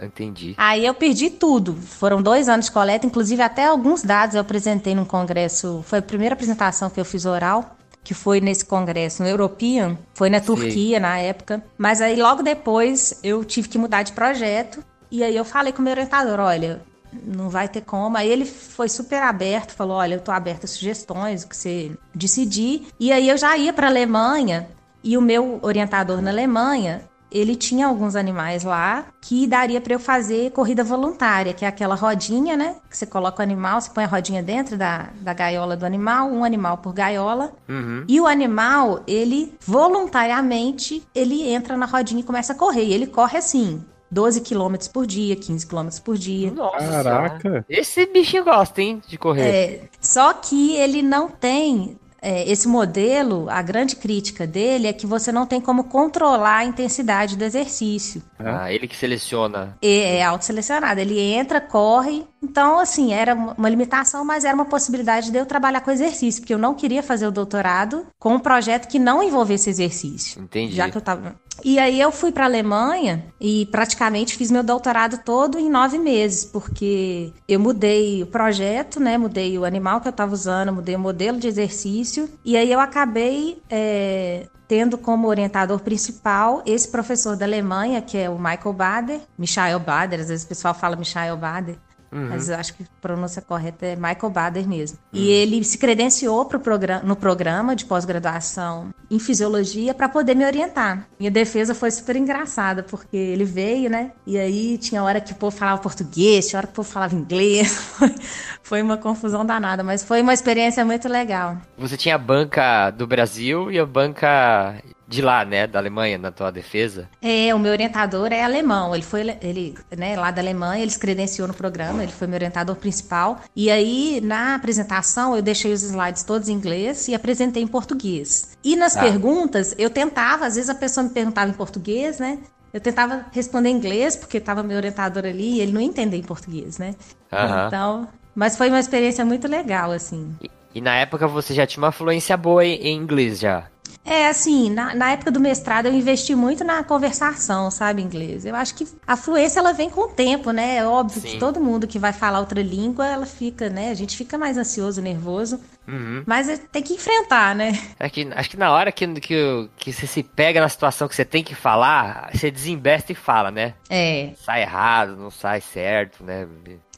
Entendi. Aí eu perdi tudo. Foram dois anos de coleta, inclusive até alguns dados eu apresentei num congresso. Foi a primeira apresentação que eu fiz oral, que foi nesse congresso, no European. Foi na Sei. Turquia na época. Mas aí logo depois eu tive que mudar de projeto. E aí eu falei com o meu orientador: olha, não vai ter como. Aí ele foi super aberto, falou: olha, eu tô aberto a sugestões, o que você decidir. E aí eu já ia para Alemanha. E o meu orientador na Alemanha, ele tinha alguns animais lá que daria para eu fazer corrida voluntária, que é aquela rodinha, né? Que você coloca o animal, você põe a rodinha dentro da, da gaiola do animal, um animal por gaiola. Uhum. E o animal, ele voluntariamente, ele entra na rodinha e começa a correr. E ele corre assim. 12 quilômetros por dia, 15 quilômetros por dia. Nossa. Caraca. Esse bichinho gosta, hein, de correr. É, só que ele não tem. é, esse modelo, a grande crítica dele é que você não tem como controlar a intensidade do exercício. Ah, ele que seleciona. E é autoselecionado. Ele entra, corre. Então, assim, era uma limitação, mas era uma possibilidade de eu trabalhar com exercício, porque eu não queria fazer o doutorado com um projeto que não envolvesse exercício. Entendi. Já que eu tava. E aí eu fui para Alemanha e praticamente fiz meu doutorado todo em nove meses, porque eu mudei o projeto, né? Mudei o animal que eu estava usando, mudei o modelo de exercício, e aí eu acabei é, tendo como orientador principal esse professor da Alemanha, que é o Michael Bader, Michael Bader, às vezes o pessoal fala Michael Bader. Mas eu acho que a pronúncia correta é Michael Bader mesmo. E ele se credenciou pro programa, no programa de pós-graduação em fisiologia para poder me orientar. Minha defesa foi super engraçada, porque ele veio, né? E aí tinha hora que o povo falava português, tinha hora que o povo falava inglês. [LAUGHS] foi uma confusão danada, mas foi uma experiência muito legal. Você tinha a banca do Brasil e a banca de lá, né, da Alemanha, na tua defesa. É, o meu orientador é alemão. Ele foi, ele, né, lá da Alemanha, ele se credenciou no programa, ele foi meu orientador principal. E aí, na apresentação, eu deixei os slides todos em inglês e apresentei em português. E nas Ah. perguntas, eu tentava, às vezes a pessoa me perguntava em português, né? Eu tentava responder em inglês, porque estava meu orientador ali e ele não entendia em português, né? Aham. Então, mas foi uma experiência muito legal, assim. E, e na época você já tinha uma fluência boa em inglês já. É, assim, na, na época do mestrado eu investi muito na conversação, sabe, inglês. Eu acho que a fluência, ela vem com o tempo, né? É óbvio Sim. que todo mundo que vai falar outra língua, ela fica, né? A gente fica mais ansioso, nervoso. Uhum. Mas é- tem que enfrentar, né? É que, acho que na hora que, que, que você se pega na situação que você tem que falar, você desembesta e fala, né? É. Sai errado, não sai certo, né?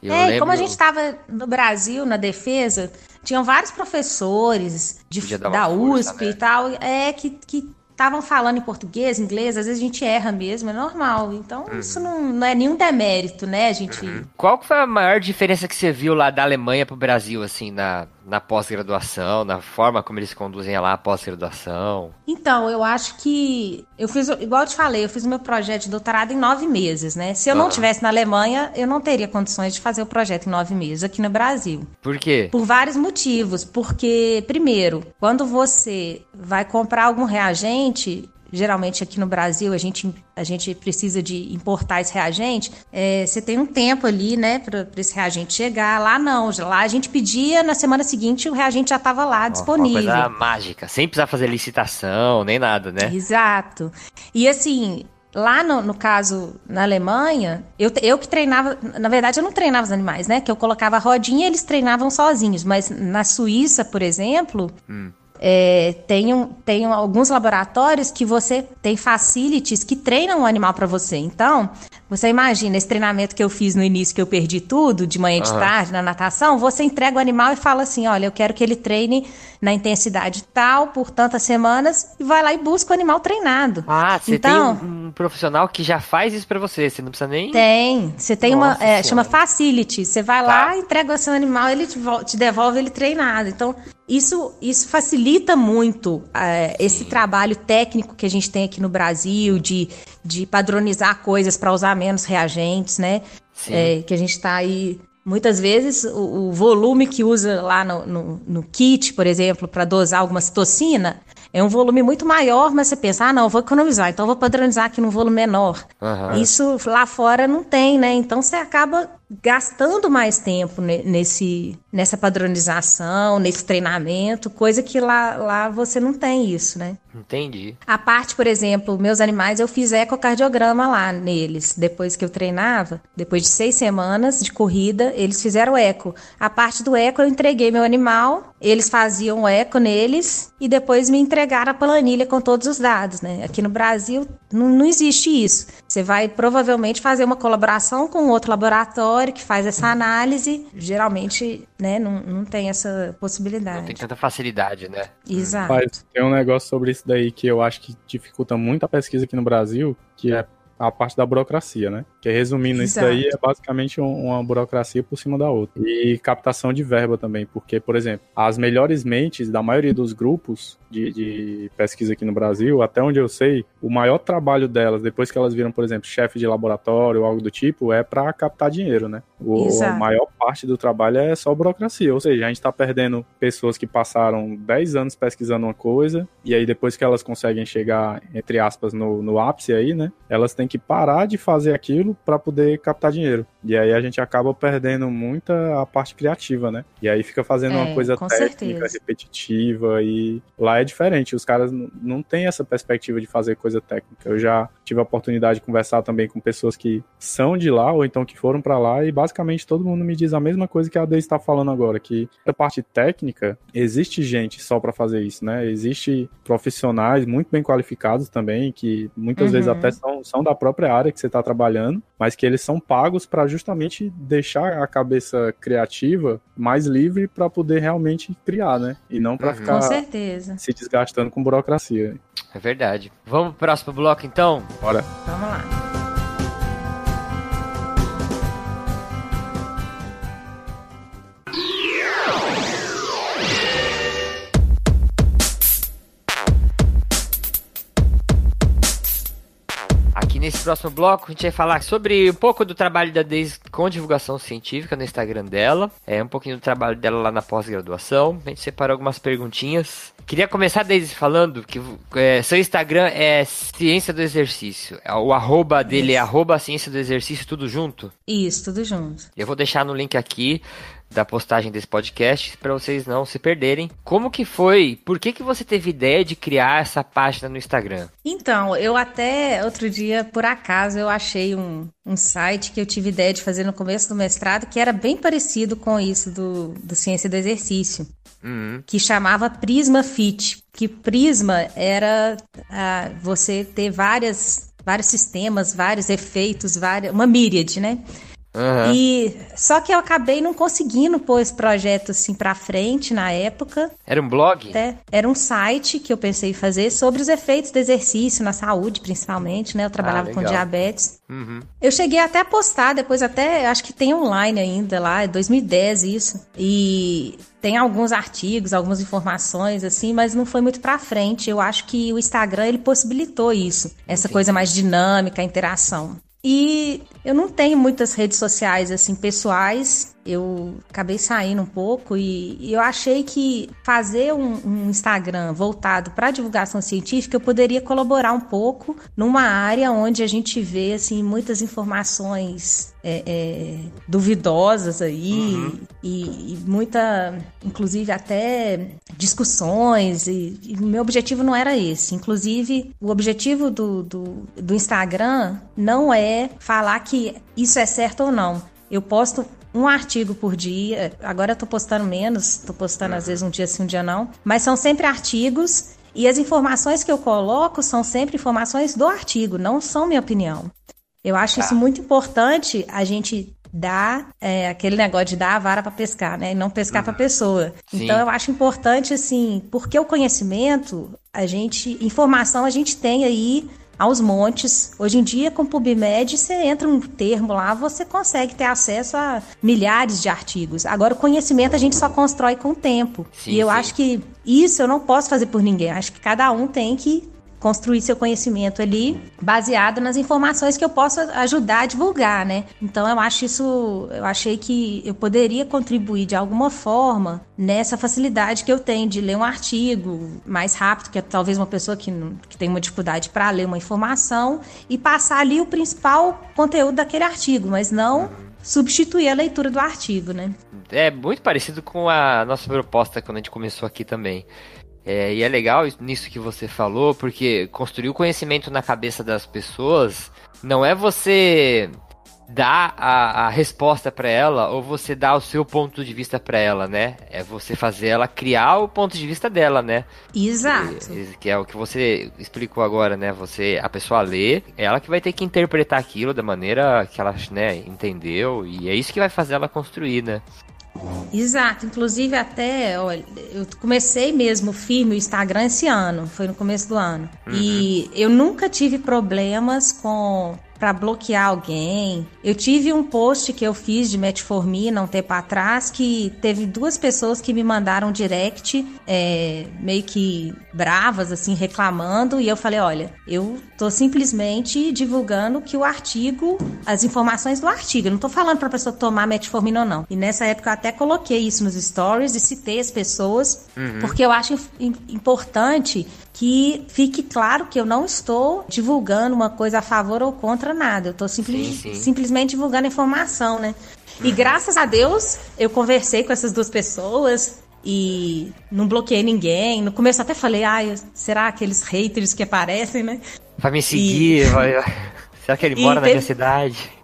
Eu é, e lembro- como a gente estava no Brasil, na defesa, tinham vários professores de- da força, USP né? e tal, é, que. que estavam falando em português, inglês, às vezes a gente erra mesmo, é normal. Então, Uhum. isso não, não é nenhum demérito, né? A gente Qual que foi a maior diferença que você viu lá da Alemanha pro Brasil, assim, na, na pós-graduação, na forma como eles conduzem lá a pós-graduação? Então, eu acho que eu fiz, igual eu te falei, eu fiz o meu projeto de doutorado em nove meses, né? Se eu não Aham. tivesse na Alemanha, eu não teria condições de fazer o projeto em nove meses aqui no Brasil. Por quê? Por vários motivos. Porque, primeiro, quando você vai comprar algum reagente, geralmente aqui no Brasil a gente, a gente precisa de importar esse reagente, é, você tem um tempo ali, né, para esse reagente chegar. Lá não, lá a gente pedia, na semana seguinte o reagente já estava lá Uma disponível. coisa mágica, sem precisar fazer licitação, nem nada, né? Exato. E assim, lá no, no caso, na Alemanha, eu, eu que treinava, na verdade eu não treinava os animais, né? Que eu colocava a rodinha e eles treinavam sozinhos. Mas na Suíça, por exemplo, é, tem, um, tem alguns laboratórios que você tem facilities que treinam o animal para você. Então, você imagina esse treinamento que eu fiz no início, que eu perdi tudo, de manhã e de tarde, na natação, você entrega o animal e fala assim: olha, eu quero que ele treine na intensidade tal, por tantas semanas, e vai lá e busca o animal treinado. Ah, você Então- tem um, um profissional que já faz isso pra você, você não precisa nem... Tem. Você tem uma. Nossa é, Senhora. chama facility. Você vai Tá. lá, entrega o seu animal, ele te, te devolve ele treinado. Então, isso, isso facilita muito é, esse trabalho técnico que a gente tem aqui no Brasil, de, de padronizar coisas para usar menos reagentes, né? É, que a gente está aí. Muitas vezes o, o volume que usa lá no, no, no kit, por exemplo, para dosar alguma citocina, é um volume muito maior, mas você pensa, ah, não, eu vou economizar, então vou padronizar aqui num volume menor. Aham. Isso lá fora não tem, né? Então você acaba gastando mais tempo ne- nesse, nessa padronização, nesse treinamento, coisa que lá, lá você não tem isso, né? Entendi. A parte, por exemplo, meus animais, eu fiz ecocardiograma lá neles. Depois que eu treinava, depois de seis semanas de corrida, eles fizeram eco. A parte do eco, eu entreguei meu animal, eles faziam eco neles e depois me entregaram a planilha com todos os dados, né? Aqui no Brasil não, não existe isso. Você vai provavelmente fazer uma colaboração com outro laboratório que faz essa análise. Geralmente, né, não, não tem essa Não possibilidade. tem tanta facilidade, né? Exato. Rapaz, tem um negócio sobre isso daí que eu acho que dificulta muito a pesquisa aqui no Brasil, que é a parte da burocracia, né? Que resumindo Exato. isso daí é basicamente um, uma burocracia por cima da outra. E captação de verba também, porque, por exemplo, as melhores mentes da maioria dos grupos de, de, pesquisa aqui no Brasil, até onde eu sei, o maior trabalho delas, depois que elas viram, por exemplo, chefe de laboratório ou algo do tipo, é para captar dinheiro, né? O, a maior parte do trabalho é só burocracia, ou seja, a gente está perdendo pessoas que passaram 10 anos pesquisando uma coisa, e aí depois que elas conseguem chegar, entre aspas, no, no ápice aí, né? Elas têm que parar de fazer aquilo para poder captar dinheiro. E aí a gente acaba perdendo muita a parte criativa, né? E aí fica fazendo é, uma coisa técnica, certeza. repetitiva, e lá é diferente. Os caras não têm essa perspectiva de fazer coisa técnica. Eu já tive a oportunidade de conversar também com pessoas que são de lá ou então que foram para lá e basicamente todo mundo me diz a mesma coisa que a Deise está falando agora, que a parte técnica existe gente só para fazer isso, né? Existe profissionais muito bem qualificados também que muitas uhum. vezes até são, são da própria área que você está trabalhando, mas que eles são pagos para justamente deixar a cabeça criativa mais livre para poder realmente criar, né? E não para uhum. ficar Com certeza. se desgastando com burocracia. É verdade. Vamos pro próximo bloco então? Bora. Vamos lá. Nesse próximo bloco a gente vai falar sobre um pouco do trabalho da Deise com divulgação científica no Instagram dela, é um pouquinho do trabalho dela lá na pós-graduação. A gente separou algumas perguntinhas. Queria começar, Deise, falando que é, seu Instagram é Ciência do Exercício. É, o arroba dele é Isso. é arroba Ciência do Exercício, tudo junto? Isso, tudo junto. Eu vou deixar no link aqui da postagem desse podcast para vocês não se perderem. Como que foi? Por que que você teve ideia de criar essa página no Instagram? Então, eu até outro dia, por acaso, eu achei um, um site que eu tive ideia de fazer no começo do mestrado que era bem parecido com isso do, do Ciência do Exercício. Uhum. Que chamava Prisma Fit. Que Prisma era ah, você ter várias, vários sistemas, vários efeitos, várias, uma míriade, né? Uhum. E só que eu acabei não conseguindo pôr esse projeto assim para frente na época. Era um blog? É, era um site que eu pensei em fazer sobre os efeitos do exercício na saúde, principalmente, né? Eu trabalhava ah, com diabetes. Uhum. Eu cheguei até a postar, depois até acho que tem online ainda lá, é 2010 isso. E tem alguns artigos, algumas informações assim, mas não foi muito para frente. Eu acho que o Instagram ele possibilitou isso, essa Entendi. coisa mais dinâmica, a interação. E eu não tenho muitas redes sociais assim pessoais eu acabei saindo um pouco e, e eu achei que fazer um, um Instagram voltado para divulgação científica eu poderia colaborar um pouco numa área onde a gente vê assim muitas informações é, é, duvidosas aí uhum. e, e, muita, inclusive até discussões e, e meu objetivo não era esse. Inclusive o objetivo do, do, do Instagram não é falar que isso é certo ou não. Eu posto um artigo por dia. Agora eu tô postando menos, tô postando às vezes um dia sim, um dia não. Mas são sempre artigos e as informações que eu coloco são sempre informações do artigo, não são minha opinião. Eu acho tá. isso muito importante a gente dar é, aquele negócio de dar a vara para pescar, né? E não pescar uhum. para pessoa. Sim. Então eu acho importante assim, porque o conhecimento, a gente, informação a gente tem aí aos montes. Hoje em dia, com o PubMed, você entra um termo lá, você consegue ter acesso a milhares de artigos. Agora, o conhecimento a gente só constrói com o tempo. Sim, e eu sim. acho que isso eu não posso fazer por ninguém. Acho que cada um tem que construir seu conhecimento ali baseado nas informações que eu posso ajudar a divulgar, né? Então eu acho isso, eu achei que eu poderia contribuir de alguma forma nessa facilidade que eu tenho de ler um artigo mais rápido, que é talvez uma pessoa que, que tem uma dificuldade para ler uma informação e passar ali o principal conteúdo daquele artigo, mas não substituir a leitura do artigo, né? É muito parecido com a nossa proposta quando a gente começou aqui também. É, e é legal nisso que você falou, porque construir o conhecimento na cabeça das pessoas não é você dar a, a resposta para ela ou você dar o seu ponto de vista para ela, né? É você fazer ela criar o ponto de vista dela, né? Exato. Que, que é o que você explicou agora, né? Você, a pessoa lê, é ela que vai ter que interpretar aquilo da maneira que ela, né, entendeu e é isso que vai fazer ela construir, né? Exato, inclusive até, olha, eu comecei mesmo firme o Instagram esse ano, foi no começo do ano. Uhum. E eu nunca tive problemas com para bloquear alguém. Eu tive um post que eu fiz de metformina um tempo atrás que teve duas pessoas que me mandaram direct é, meio que bravas, assim, reclamando. E eu falei: olha, eu tô simplesmente divulgando que o artigo, as informações do artigo. Eu não tô falando pra pessoa tomar metformina ou não. E nessa época eu até coloquei isso nos stories e citei as pessoas, uhum. porque eu acho importante que fique claro que eu não estou divulgando uma coisa a favor ou contra nada. Eu estou simples, sim, sim. simplesmente divulgando informação, né? E graças a Deus eu conversei com essas duas pessoas e não bloqueei ninguém. No começo até falei, ai, será aqueles haters que aparecem, né? Vai me seguir, e... vai... será que ele [LAUGHS] mora teve... na minha cidade?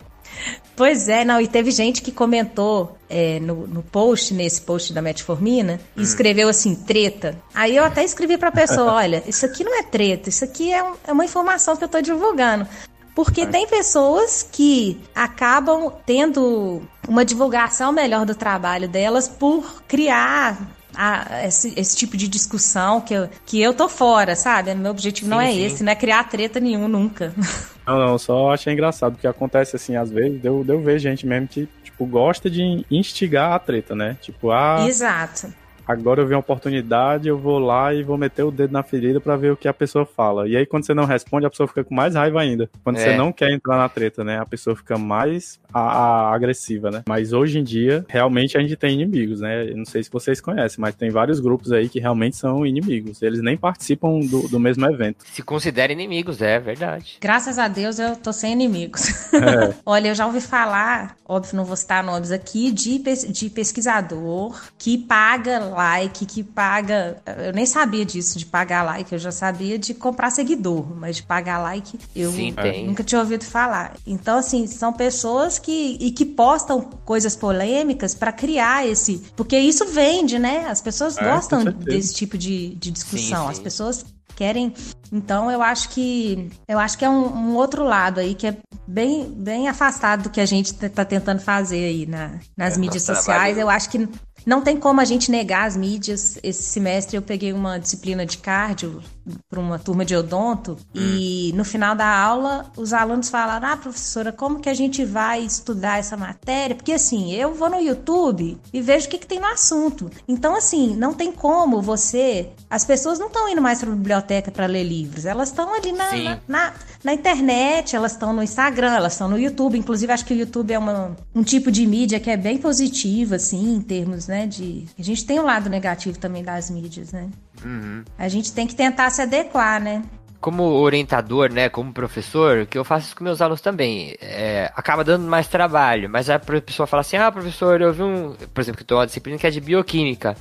Pois é, não, e teve gente que comentou é, no, no post, nesse post da metformina, e hum. escreveu assim, treta. Aí eu até escrevi pra pessoa, [LAUGHS] olha, isso aqui não é treta, isso aqui é, um, é uma informação que eu tô divulgando. Porque é. tem pessoas que acabam tendo uma divulgação melhor do trabalho delas por criar a, esse, esse, tipo de discussão que eu, que eu tô fora, sabe? Meu objetivo sim, não é sim. esse, não é criar treta nenhum nunca. [LAUGHS] Não, não, só achei engraçado, porque acontece assim, às vezes, deu, deu ver gente mesmo que, tipo, gosta de instigar a treta, né? Tipo, ah. Exato agora eu vi uma oportunidade, eu vou lá e vou meter o dedo na ferida para ver o que a pessoa fala. E aí quando você não responde, a pessoa fica com mais raiva ainda. Quando é. você não quer entrar na treta, né? A pessoa fica mais a, a agressiva, né? Mas hoje em dia, realmente a gente tem inimigos, né? Eu não sei se vocês conhecem, mas tem vários grupos aí que realmente são inimigos. Eles nem participam do, do mesmo evento. Se considera inimigos, é verdade. Graças a Deus eu tô sem inimigos. É. [LAUGHS] Olha, eu já ouvi falar, óbvio, não vou citar nomes aqui, de, de pesquisador que paga like, que paga. Eu nem sabia disso, de pagar like. Eu já sabia de comprar seguidor, mas de pagar like eu Sim, nunca tinha ouvido falar. Então, assim, são pessoas que. e que postam coisas polêmicas para criar esse. Porque isso vende, né? As pessoas é, gostam desse tipo de, de discussão. Sim, sim. As pessoas querem. Então eu acho que eu acho que é um, um, outro lado aí que é bem, bem afastado do que a gente está tentando fazer aí na, nas é, mídias sociais. Eu acho que não tem como a gente negar as mídias. Esse semestre eu peguei uma disciplina de cardio para uma turma de odonto hum. e no final da aula os alunos falaram: "Ah, professora, como que a gente vai estudar essa matéria?" Porque assim, eu vou no YouTube e vejo o que, que tem no assunto. Então assim, não tem como você, as pessoas não estão indo mais para a biblioteca para ler livros, elas estão ali na, na, na, na, internet, elas estão no Instagram, elas estão no YouTube. Inclusive acho que o YouTube é uma, um tipo de mídia que é bem positiva assim, em termos, né, de a gente tem um lado negativo também das mídias, né? Uhum. A gente tem que tentar se adequar, né? Como orientador, né, como professor, que eu faço isso com meus alunos também, é, acaba dando mais trabalho, mas a pessoa fala assim, ah, professor, eu vi um, por exemplo, que eu tô uma disciplina que é de bioquímica,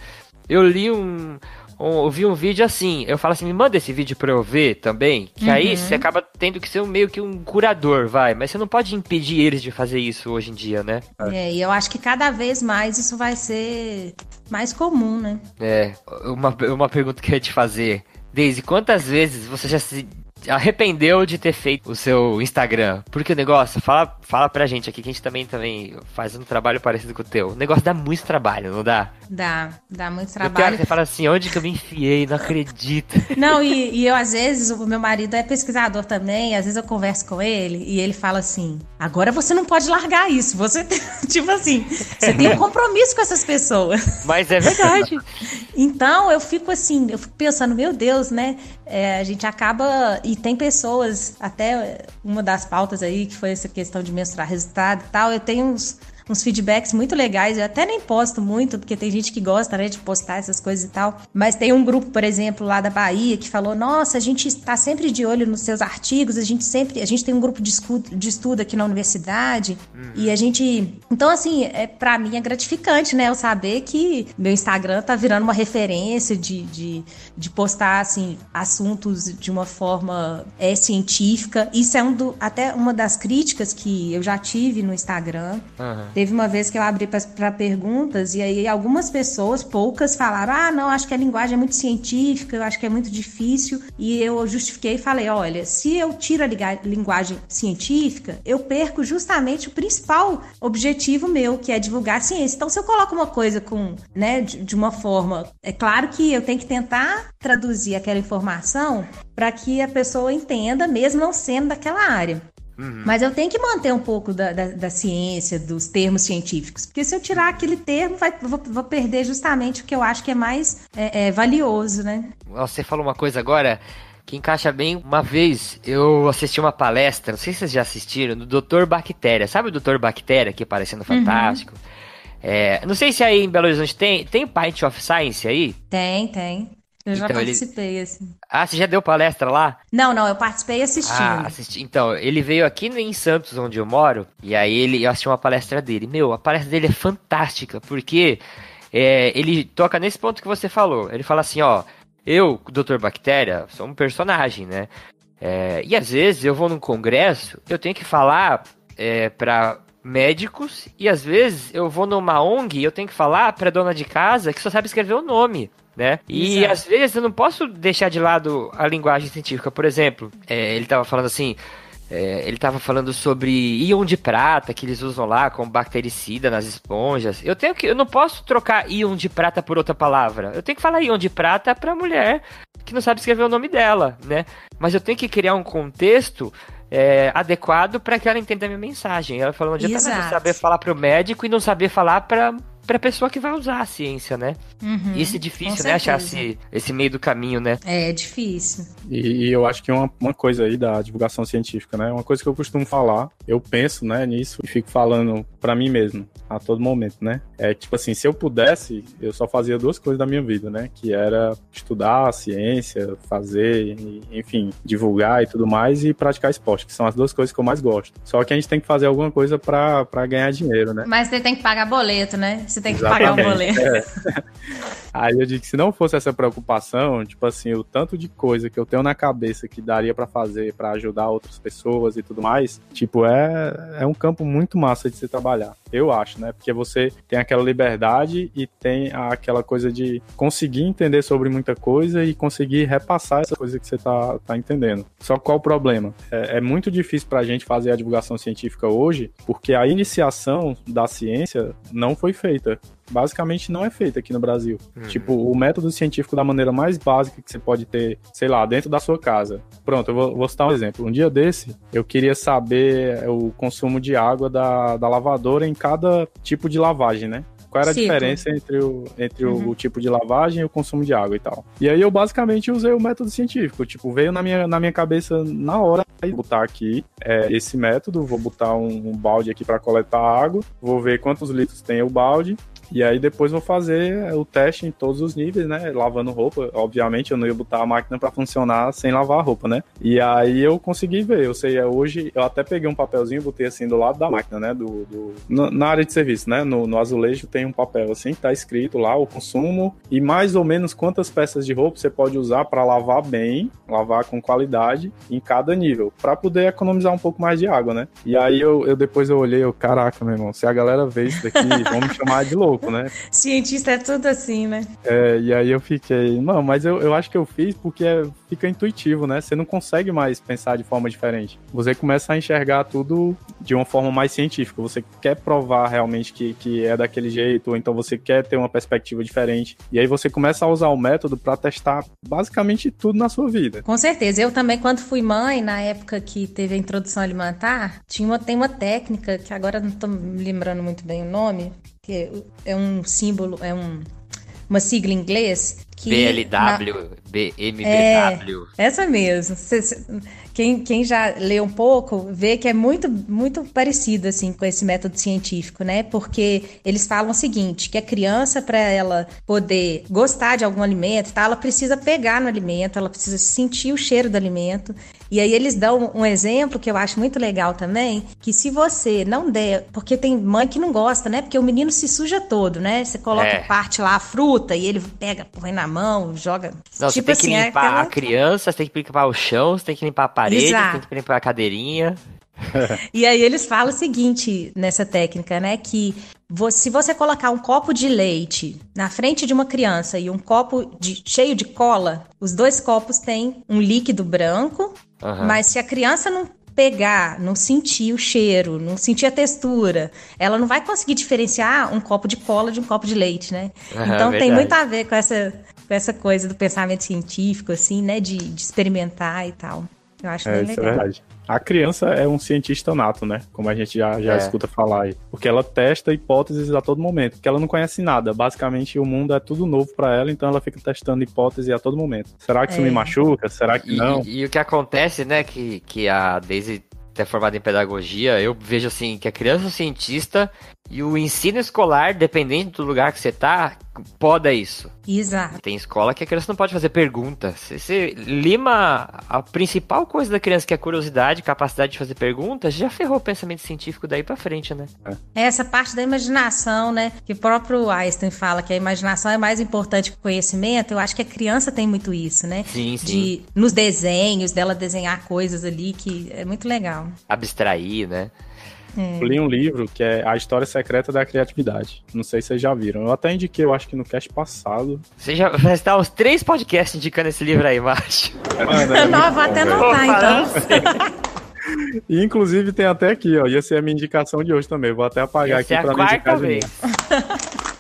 eu li um, um, vi um vídeo assim, eu falo assim, me manda esse vídeo pra eu ver também, que uhum. aí você acaba tendo que ser um, meio que um curador, vai, mas você não pode impedir eles de fazer isso hoje em dia, né? É, e eu acho que cada vez mais isso vai ser mais comum, né? É, uma, uma pergunta que eu ia te fazer. Daisy, quantas vezes você já se arrependeu de ter feito o seu Instagram? Porque o negócio, fala, fala pra gente aqui, que a gente também, também faz um trabalho parecido com o teu. O negócio dá muito trabalho, não dá? Dá, dá muito trabalho. O pior, você fala assim, onde que eu me enfiei? Não acredito. [LAUGHS] Não, e, e eu, às vezes, o meu marido é pesquisador também, às vezes eu converso com ele e ele fala assim, agora você não pode largar isso, você, [LAUGHS] tipo assim, você tem um compromisso com essas pessoas. [LAUGHS] Mas é verdade. então, eu fico assim, eu fico pensando, meu Deus, né, é, a gente acaba, e tem pessoas, até uma das pautas aí, que foi essa questão de mensurar resultado e tal, eu tenho uns uns feedbacks muito legais. Eu até nem posto muito, porque tem gente que gosta, né, de postar essas coisas e tal. Mas tem um grupo, por exemplo, lá da Bahia, que falou: Nossa, a gente está sempre de olho nos seus artigos, a gente sempre. A gente tem um grupo de estudo, de estudo aqui na universidade. Uhum. E a gente. Então, assim, é, para mim é gratificante, né? Eu saber que meu Instagram tá virando uma referência de, de, de postar, assim, assuntos de uma forma é, científica. Isso é um do, até uma das críticas que eu já tive no Instagram. Uhum. Teve uma vez que eu abri para perguntas e aí algumas pessoas, poucas, falaram: ah, não, acho que a linguagem é muito científica, eu acho que é muito difícil. E eu justifiquei e falei: olha, se eu tiro a linguagem científica, eu perco justamente o principal objetivo meu, que é divulgar a ciência. Então, se eu coloco uma coisa com, né, de, uma forma. É claro que eu tenho que tentar traduzir aquela informação para que a pessoa entenda, mesmo não sendo daquela área. Uhum. Mas eu tenho que manter um pouco da, da, da, ciência, dos termos científicos. Porque se eu tirar aquele termo, vai, vou, vou perder justamente o que eu acho que é mais é, é, valioso, né? Você falou uma coisa agora que encaixa bem. Uma vez eu assisti uma palestra, não sei se vocês já assistiram, do Dr. Bactéria. Sabe o Dr. Bactéria aqui aparecendo uhum. fantástico? Uhum. É, não sei se aí em Belo Horizonte tem. Tem Pint of Science aí? Tem, tem. Eu já então, participei, ele... assim. Ah, você já deu palestra lá? Não, não, eu participei assistindo. Ah, assisti. Então, ele veio aqui em Santos, onde eu moro, e aí ele, eu assisti uma palestra dele. Meu, a palestra dele é fantástica, porque é, ele toca nesse ponto que você falou. Ele fala assim, ó, eu, Dr. Bactéria, sou um personagem, né? É, e às vezes eu vou num congresso, eu tenho que falar é, para médicos, e às vezes eu vou numa ONG e eu tenho que falar pra dona de casa que só sabe escrever o nome né? E Exato. às vezes eu não posso deixar de lado a linguagem científica. Por exemplo, é, ele estava falando assim. É, ele estava falando sobre íon de prata que eles usam lá como bactericida nas esponjas. Eu tenho que, eu não posso trocar íon de prata por outra palavra. Eu tenho que falar íon de prata para mulher que não sabe escrever o nome dela, né? Mas eu tenho que criar um contexto é, adequado para que ela entenda a minha mensagem. Ela falou, não adianta saber falar para o médico e não saber falar para pra pessoa que vai usar a ciência, né? Uhum, Isso é difícil, né? Achar esse, esse meio do caminho, né? É, difícil. E, e, eu acho que uma, uma coisa aí da divulgação científica, né? Uma coisa que eu costumo falar, eu penso, né, nisso e fico falando para mim mesmo a todo momento, né? É tipo assim, se eu pudesse, eu só fazia duas coisas da minha vida, né? Que era estudar ciência, fazer, enfim, divulgar e tudo mais e praticar esporte, que são as duas coisas que eu mais gosto. Só que a gente tem que fazer alguma coisa para ganhar dinheiro, né? Mas você tem que pagar boleto, né? Você tem que Exatamente. pagar um boleto. [LAUGHS] É. Aí eu digo que se não fosse essa preocupação, tipo assim, o tanto de coisa que eu tenho na cabeça que daria para fazer para ajudar outras pessoas e tudo mais, tipo, é, é um campo muito massa de se trabalhar. Eu acho, né? Porque você tem aquela liberdade e tem aquela coisa de conseguir entender sobre muita coisa e conseguir repassar essa coisa que você tá, tá entendendo. Só qual o problema? É, é muito difícil pra gente fazer a divulgação científica hoje, porque a iniciação da ciência não foi feita basicamente não é feita aqui no Brasil. Uhum. Tipo, o método científico da maneira mais básica que você pode ter, sei lá, dentro da sua casa. Pronto, eu vou, vou citar um exemplo. Um dia desse, eu queria saber o consumo de água da, da lavadora em cada tipo de lavagem, né? Qual era a Ciclo. diferença entre, o, entre uhum. o, tipo de lavagem e o consumo de água e tal. E aí eu basicamente usei o método científico, tipo, veio na minha, na minha cabeça na hora, vou botar aqui é, esse método, vou botar um, um balde aqui para coletar água, vou ver quantos litros tem o balde, e aí depois vou fazer o teste em todos os níveis, né? Lavando roupa. Obviamente eu não ia botar a máquina para funcionar sem lavar a roupa, né? E aí eu consegui ver. Eu sei, é hoje eu até peguei um papelzinho, botei assim do lado da máquina, né? Do, do na área de serviço, né? No, no azulejo tem um papel assim que tá escrito lá o consumo e mais ou menos quantas peças de roupa você pode usar para lavar bem, lavar com qualidade em cada nível, para poder economizar um pouco mais de água, né? E aí eu, eu depois eu olhei, eu, caraca, meu irmão, se a galera vê isso daqui, [LAUGHS] vamos me chamar de louco, né? [LAUGHS] Cientista é tudo assim, né? É, e aí eu fiquei, não, mas eu, eu acho que eu fiz porque é, fica intuitivo, né? Você não consegue mais pensar de forma diferente. Você começa a enxergar tudo de uma forma mais científica. Você quer provar realmente que, que é daquele jeito, ou então você quer ter uma perspectiva diferente. E aí você começa a usar o método para testar basicamente tudo na sua vida. Com certeza. Eu também, quando fui mãe, na época que teve a introdução alimentar, tinha uma, tem uma técnica, que agora não estou me lembrando muito bem o nome, que é um símbolo, é um, uma sigla em inglês. Que BLW, na... BMBW. É, essa mesmo. Quem, quem já lê um pouco vê que é muito, muito parecido assim com esse método científico, né? Porque eles falam o seguinte, que a criança, para ela poder gostar de algum alimento, tá, ela precisa pegar no alimento, ela precisa sentir o cheiro do alimento. E aí eles dão um exemplo que eu acho muito legal também, que se você não der, porque tem mãe que não gosta, né? Porque o menino se suja todo, né? Você coloca é. parte lá a fruta e ele pega, põe na mão, joga. Não, tipo você tem assim, que é limpar é aquela... a criança, você tem que limpar o chão, você tem que limpar a parede, Exato. tem que limpar a cadeirinha. [LAUGHS] e aí eles falam o seguinte nessa técnica, né? Que você, se você colocar um copo de leite na frente de uma criança e um copo de, cheio de cola, os dois copos têm um líquido branco, uhum. mas se a criança não pegar, não sentir o cheiro, não sentir a textura, ela não vai conseguir diferenciar um copo de cola de um copo de leite, né? Uhum, então tem muito a ver com essa, essa coisa do pensamento científico, assim, né? De, de experimentar e tal. Eu acho é, bem legal. É verdade. A criança é um cientista nato, né? Como a gente já, já É. escuta falar aí. Porque ela testa hipóteses a todo momento. Porque ela não conhece nada. Basicamente, o mundo é tudo novo pra ela, então ela fica testando hipóteses a todo momento. Será que isso É. me machuca? Será que E, não? e- e o que acontece, né, que, que a Daisy é formada em pedagogia, eu vejo assim, que a criança é um cientista e o ensino escolar, dependendo do lugar que você tá, poda isso. Exato. Tem escola que a criança não pode fazer pergunta. Você, lima a principal coisa da criança, que é a curiosidade, capacidade de fazer perguntas, já ferrou o pensamento científico daí pra frente, né? Essa parte da imaginação, né? Que o próprio Einstein fala que a imaginação é mais importante que o conhecimento. Eu acho que a criança tem muito isso, né? Sim, sim. De, nos desenhos, dela desenhar coisas ali, que é muito legal. Abstrair, né? É. Eu li um livro que é A História Secreta da Criatividade. Não sei se vocês já viram. Eu até indiquei, eu acho que no cast passado. Você já vai estar uns três podcasts indicando esse livro aí, macho. Mano, é Não, muito vou até anotar, então. E inclusive tem até aqui, ó. Ia ser a minha indicação de hoje também. Vou até apagar Essa é aqui a pra me indicar de vez.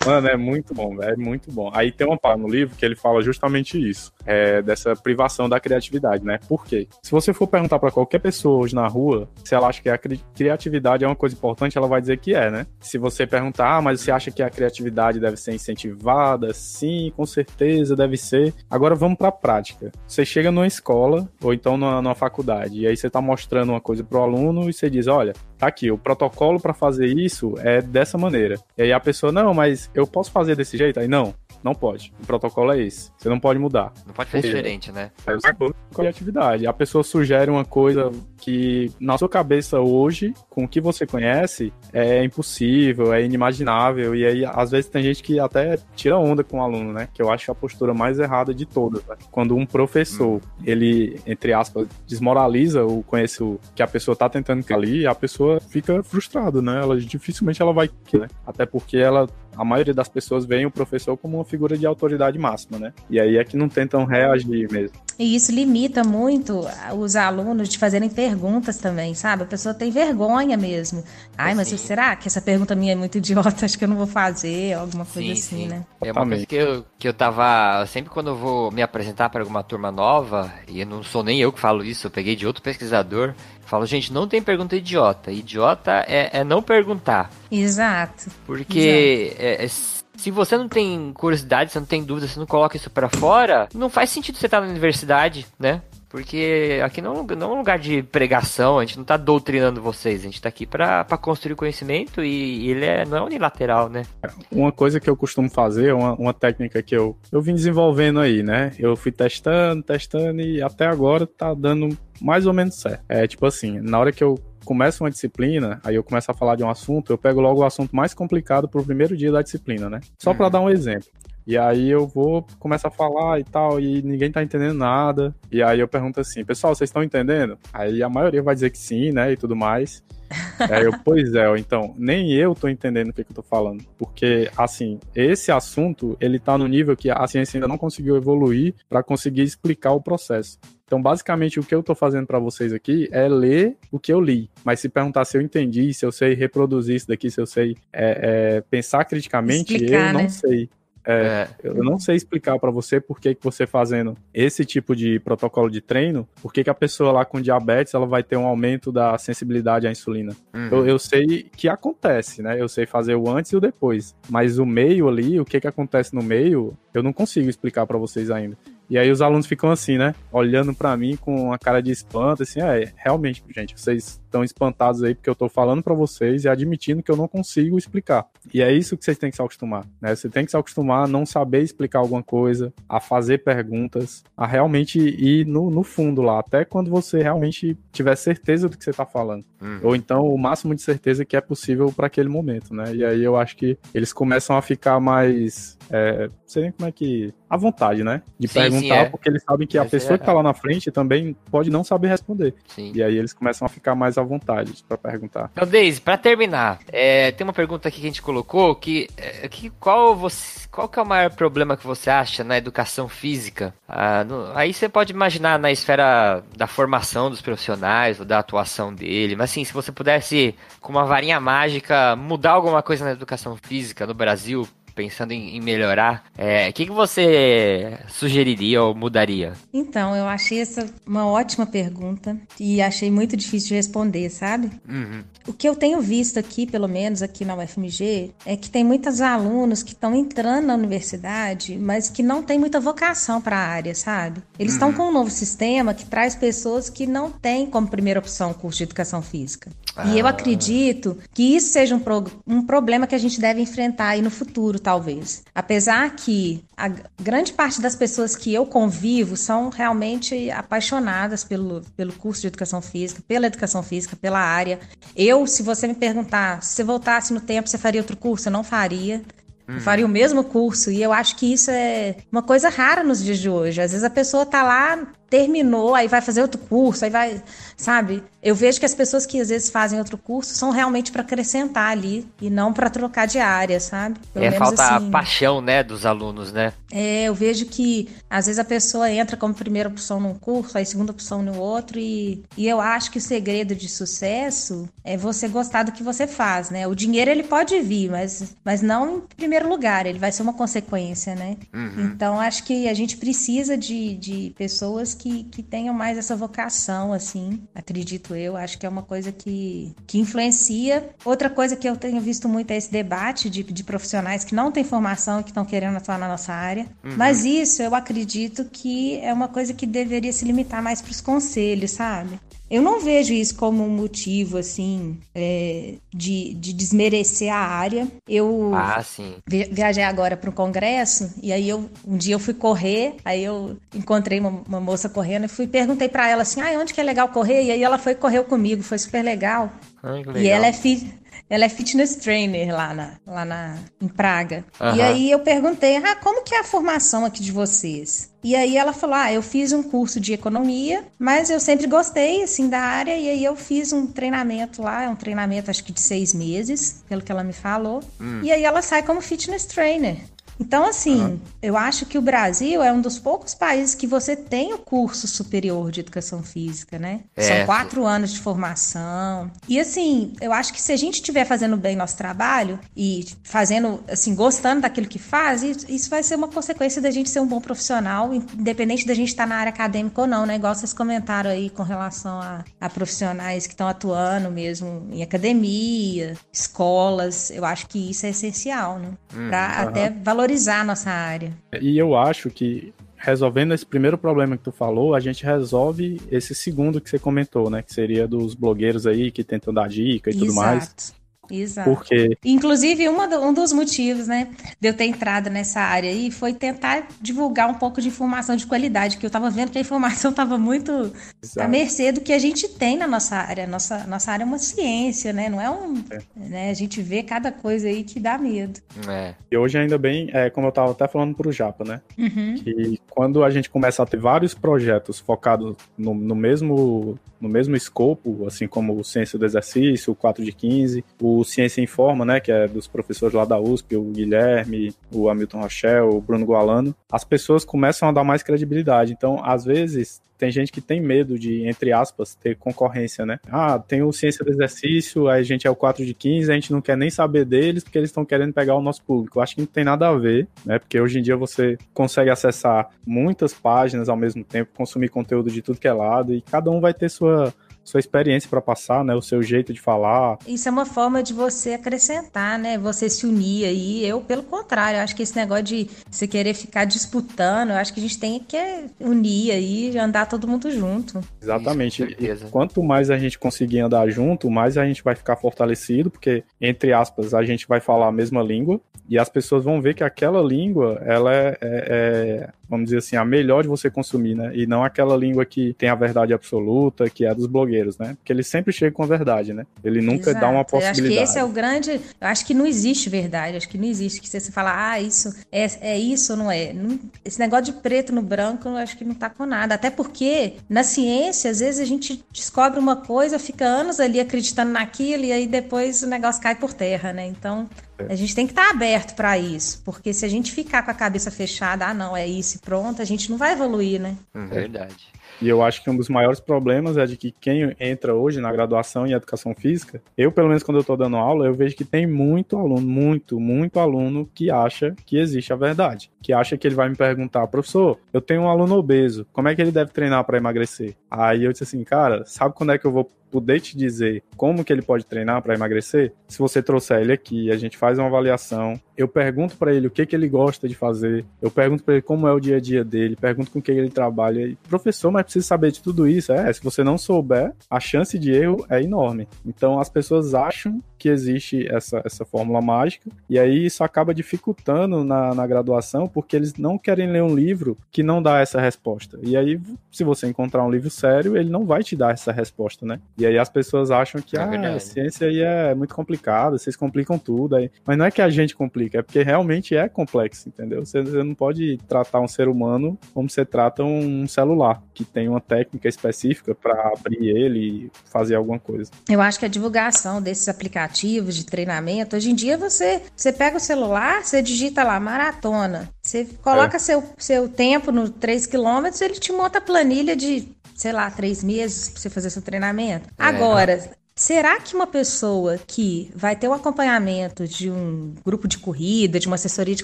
Mano, é muito bom, velho. É muito bom. Aí tem uma parte no livro que ele fala justamente isso. É, dessa privação da criatividade, né? Por quê? Se você for perguntar pra qualquer pessoa hoje na rua se ela acha que a cri- criatividade é uma coisa importante, ela vai dizer que é, né? Se você perguntar, ah, mas você acha que a criatividade deve ser incentivada? Sim, com certeza deve ser. Agora vamos pra prática. Você chega numa escola ou então numa, numa faculdade e aí você tá mostrando uma coisa pro aluno e você diz, olha, tá aqui, o protocolo pra fazer isso é dessa maneira. E aí a pessoa, não, mas eu posso fazer desse jeito? Aí não, não pode. O protocolo é esse. Você não pode mudar. Não pode fazer seja, diferente, né? Põe criatividade. A pessoa sugere uma coisa que na sua cabeça hoje, com o que você conhece, é impossível, é inimaginável. E aí, às vezes, tem gente que até tira onda com o aluno, né? Que eu acho a postura mais errada de todas. né? Quando um professor, ele, entre aspas, desmoraliza o conhecimento que a pessoa tá tentando criar ali, a pessoa fica frustrada, né? Ela dificilmente ela vai, né? Até porque ela a maioria das pessoas veem o professor como uma figura de autoridade máxima, né? E aí é que não tentam reagir mesmo. E isso limita muito os alunos de fazerem perguntas também, sabe? A pessoa tem vergonha mesmo. Ai, mas Sim. será que essa pergunta minha é muito idiota? [LAUGHS] Acho que eu não vou fazer, alguma coisa assim, né? É uma coisa que eu, que eu tava. Sempre quando eu vou me apresentar para alguma turma nova, e eu não sou nem eu que falo isso, eu peguei de outro pesquisador, falo, gente, não tem pergunta idiota. Idiota é, é não perguntar. Exato. Porque é, é, se você não tem curiosidade, você não tem dúvida, você não coloca isso pra fora, não faz sentido você estar na universidade, né? Porque aqui não, é um lugar- não é um lugar de pregação, a gente não tá doutrinando vocês, a gente tá aqui pra construir conhecimento e ele é, não é unilateral, né? Uma coisa que eu costumo fazer, uma, uma técnica que eu, eu vim desenvolvendo aí, né? Eu fui testando, testando e até agora tá dando mais ou menos certo. É tipo assim, na hora que eu começo uma disciplina, aí eu começo a falar de um assunto, eu pego logo o assunto mais complicado pro primeiro dia da disciplina, né? Só Uhum. dar um exemplo. E aí eu vou, começo a falar e tal, e ninguém tá entendendo nada. E aí eu pergunto assim, pessoal, vocês estão entendendo? Aí a maioria vai dizer que sim, né, e tudo mais. [LAUGHS] Aí eu, pois é, então, nem eu tô entendendo o que, que eu tô falando. Porque, assim, esse assunto, ele tá no nível que a ciência ainda não conseguiu evoluir para conseguir explicar o processo. Então, basicamente, o que eu tô fazendo para vocês aqui é ler o que eu li. Mas se perguntar se eu entendi, se eu sei reproduzir isso daqui, se eu sei é, é, pensar criticamente, Explicar, eu não né? sei. É, Eu não sei explicar pra você por que, que você fazendo esse tipo de protocolo de treino, por que, que a pessoa lá com diabetes ela vai ter um aumento da sensibilidade à insulina. uhum. Eu, eu sei que acontece, né? Eu sei fazer o antes e o depois. Mas o meio ali, o que, que acontece no meio, eu não consigo explicar pra vocês ainda. E aí os alunos ficam assim, né? Olhando pra mim com uma cara de espanto, assim, é, realmente, gente, vocês estão espantados aí porque eu tô falando pra vocês e admitindo que eu não consigo explicar. E é isso que vocês têm que se acostumar, né? Você tem que se acostumar a não saber explicar alguma coisa, a fazer perguntas, a realmente ir no, no fundo lá, até quando você realmente tiver certeza do que você tá falando. Uhum. Ou então o máximo de certeza que é possível para aquele momento, né? E aí eu acho que eles começam a ficar mais. É, não sei nem como é que. à vontade, né? De Sim, perguntar, sim, é. porque eles sabem que a Mas pessoa é- que tá lá na frente também pode não saber responder. Sim. E aí eles começam a ficar mais à vontade para perguntar. Então, Deise, pra terminar, é, tem uma pergunta aqui que a gente colocou que, é, que qual, você, qual que é o maior problema que você acha na educação física? Ah, no- aí você pode imaginar na esfera da formação dos profissionais ou da atuação dele, mas assim, se você pudesse, com uma varinha mágica, mudar alguma coisa na educação física no Brasil, pensando em, em melhorar, é, o que, que você sugeriria ou mudaria? Então, eu achei essa uma ótima pergunta e achei muito difícil de responder, sabe? Uhum. O que eu tenho visto aqui, pelo menos aqui na UFMG, é que tem muitos alunos que estão entrando na universidade, mas que não tem muita vocação para a área, sabe? Eles estão com um novo sistema que traz pessoas que não têm como primeira opção curso de educação física. E eu acredito que isso seja um, pro- um problema que a gente deve enfrentar aí no futuro, talvez. Apesar que a grande parte das pessoas que eu convivo são realmente apaixonadas pelo, pelo curso de educação física, pela educação física, pela área. Eu, se você me perguntar, se você voltasse no tempo, você faria outro curso? Eu não faria. Eu faria o mesmo curso e eu acho que isso é uma coisa rara nos dias de hoje. Às vezes a pessoa tá lá, terminou, aí vai fazer outro curso, aí vai, sabe? Eu vejo que as pessoas que às vezes fazem outro curso são realmente para acrescentar ali e não para trocar de área, sabe? Pelo é falta assim. a paixão, né, dos alunos, né? É, eu vejo que às vezes a pessoa entra como primeira opção num curso, aí segunda opção no outro, e, e eu acho que o segredo de sucesso é você gostar do que você faz, né? O dinheiro ele pode vir, mas, mas não em primeiro lugar, ele vai ser uma consequência, né? Então acho que a gente precisa de, de pessoas que, que tenham mais essa vocação, assim, acredito eu. Acho que é uma coisa que, que influencia. Outra coisa que eu tenho visto muito é esse debate de, de profissionais que não têm formação e que estão querendo atuar na nossa área. Mas isso eu acredito que é uma coisa que deveria se limitar mais para os conselhos, sabe? Eu não vejo isso como um motivo, assim, é, de, de desmerecer a área. Eu Ah, viajei agora para um congresso e aí eu um dia eu fui correr, aí eu encontrei uma, uma moça correndo e fui perguntei para ela assim, ah, onde que é legal correr? E aí ela foi e correu comigo, foi super legal. Ai, que E legal. ela é fi- ela é fitness trainer lá na lá na em Praga. E Aham. aí eu perguntei, ah, como que é a formação aqui de vocês? E aí ela falou, ah, eu fiz um curso de economia, mas eu sempre gostei assim da área e aí eu fiz um treinamento lá, é um treinamento acho que de seis meses, pelo que ela me falou. Hum. E aí ela sai como fitness trainer. Então, assim, eu acho que o Brasil é um dos poucos países que você tem o curso superior de educação física, né? É. São quatro anos de formação. E, assim, eu acho que se a gente estiver fazendo bem nosso trabalho e fazendo, assim, gostando daquilo que faz, isso vai ser uma consequência da gente ser um bom profissional, independente da gente estar na área acadêmica ou não, né? Igual vocês comentaram aí com relação a, a profissionais que estão atuando mesmo em academia, escolas. Eu acho que isso é essencial, né? Pra até valorizar a nossa área. E eu acho que resolvendo esse primeiro problema que tu falou, a gente resolve esse segundo que você comentou, né? Que seria dos blogueiros aí que tentam dar dica e tudo mais. Exato. Porque Inclusive, uma do- um dos motivos, né, de eu ter entrado nessa área aí foi tentar divulgar um pouco de informação de qualidade, que eu tava vendo que a informação [LAUGHS] tava muito à Exato. mercê do que a gente tem na nossa área. Nossa, nossa área é uma ciência, né? Não é um. Né, a gente vê cada coisa aí que dá medo. É. E hoje ainda bem, é, como eu tava até falando pro Japa, né? Uhum. Que quando a gente começa a ter vários projetos focados no, no mesmo no mesmo escopo, assim como o Ciência do Exercício, o 4 de 15, o Ciência Informa, né, que é dos professores lá da USP, o Guilherme, o Hamilton Rochelle, o Bruno Gualano, as pessoas começam a dar mais credibilidade. Então, às vezes, tem gente que tem medo de, entre aspas, ter concorrência, né? Ah, tem o Ciência do Exercício, a gente é o 4 de 15, a gente não quer nem saber deles porque eles estão querendo pegar o nosso público. Eu acho que não tem nada a ver, né? Porque hoje em dia você consegue acessar muitas páginas ao mesmo tempo, consumir conteúdo de tudo que é lado e cada um vai ter sua sua experiência para passar, né, o seu jeito de falar. Isso é uma forma de você acrescentar, né? Você se unir aí. Eu, pelo contrário, acho que esse negócio de você querer ficar disputando, eu acho que a gente tem que unir aí e andar todo mundo junto. Exatamente. Isso, quanto mais a gente conseguir andar junto, mais a gente vai ficar fortalecido, porque entre aspas, a gente vai falar a mesma língua e as pessoas vão ver que aquela língua, ela é, é- é, vamos dizer assim, a melhor de você consumir, né? E não aquela língua que tem a verdade absoluta, que é a dos blogueiros, né? Porque ele sempre chega com a verdade, né? Ele nunca dá uma Exato. Eu acho que possibilidade. esse é o grande. Eu acho que não existe verdade. Acho que não existe que você fala, ah, isso é, é isso ou não é. Não- esse negócio de preto no branco, eu acho que não tá com nada. Até porque na ciência, às vezes a gente descobre uma coisa, fica anos ali acreditando naquilo e aí depois o negócio cai por terra, né? Então. É. A gente tem que estar aberto para isso, porque se a gente ficar com a cabeça fechada, ah, não, é isso e pronto, a gente não vai evoluir, né? Verdade. E eu acho que um dos maiores problemas é de que quem entra hoje na graduação em educação física, eu, pelo menos quando eu estou dando aula, eu vejo que tem muito aluno, muito, muito aluno que acha que existe a verdade. Que acha que ele vai me perguntar, professor, eu tenho um aluno obeso, como é que ele deve treinar para emagrecer? Aí eu disse assim, cara, sabe quando é que eu vou poder te dizer como que ele pode treinar para emagrecer, se você trouxer ele aqui, a gente faz uma avaliação, eu pergunto para ele o que que ele gosta de fazer, eu pergunto para ele como é o dia a dia dele, pergunto com quem ele trabalha. E, Professor, mas precisa saber de tudo isso. É, se você não souber, a chance de erro é enorme. Então as pessoas acham que existe essa, essa fórmula mágica, e aí isso acaba dificultando na, na graduação, porque eles não querem ler um livro que não dá essa resposta. E aí, se você encontrar um livro sério, ele não vai te dar essa resposta, né? E aí as pessoas acham que É ah, a ciência aí é muito complicada, vocês complicam tudo. Aí. Mas não é que a gente complica, é porque realmente é complexo, entendeu? Você, você não pode tratar um ser humano como você trata um celular, que tem uma técnica específica para abrir ele e fazer alguma coisa. Eu acho que a divulgação desses aplicativos de treinamento, hoje em dia você, você pega o celular, você digita lá maratona, você coloca seu, seu tempo no 3 km, ele te monta a planilha de, sei lá, três meses pra você fazer seu treinamento. Agora, será que uma pessoa que vai ter o acompanhamento de um grupo de corrida, de uma assessoria de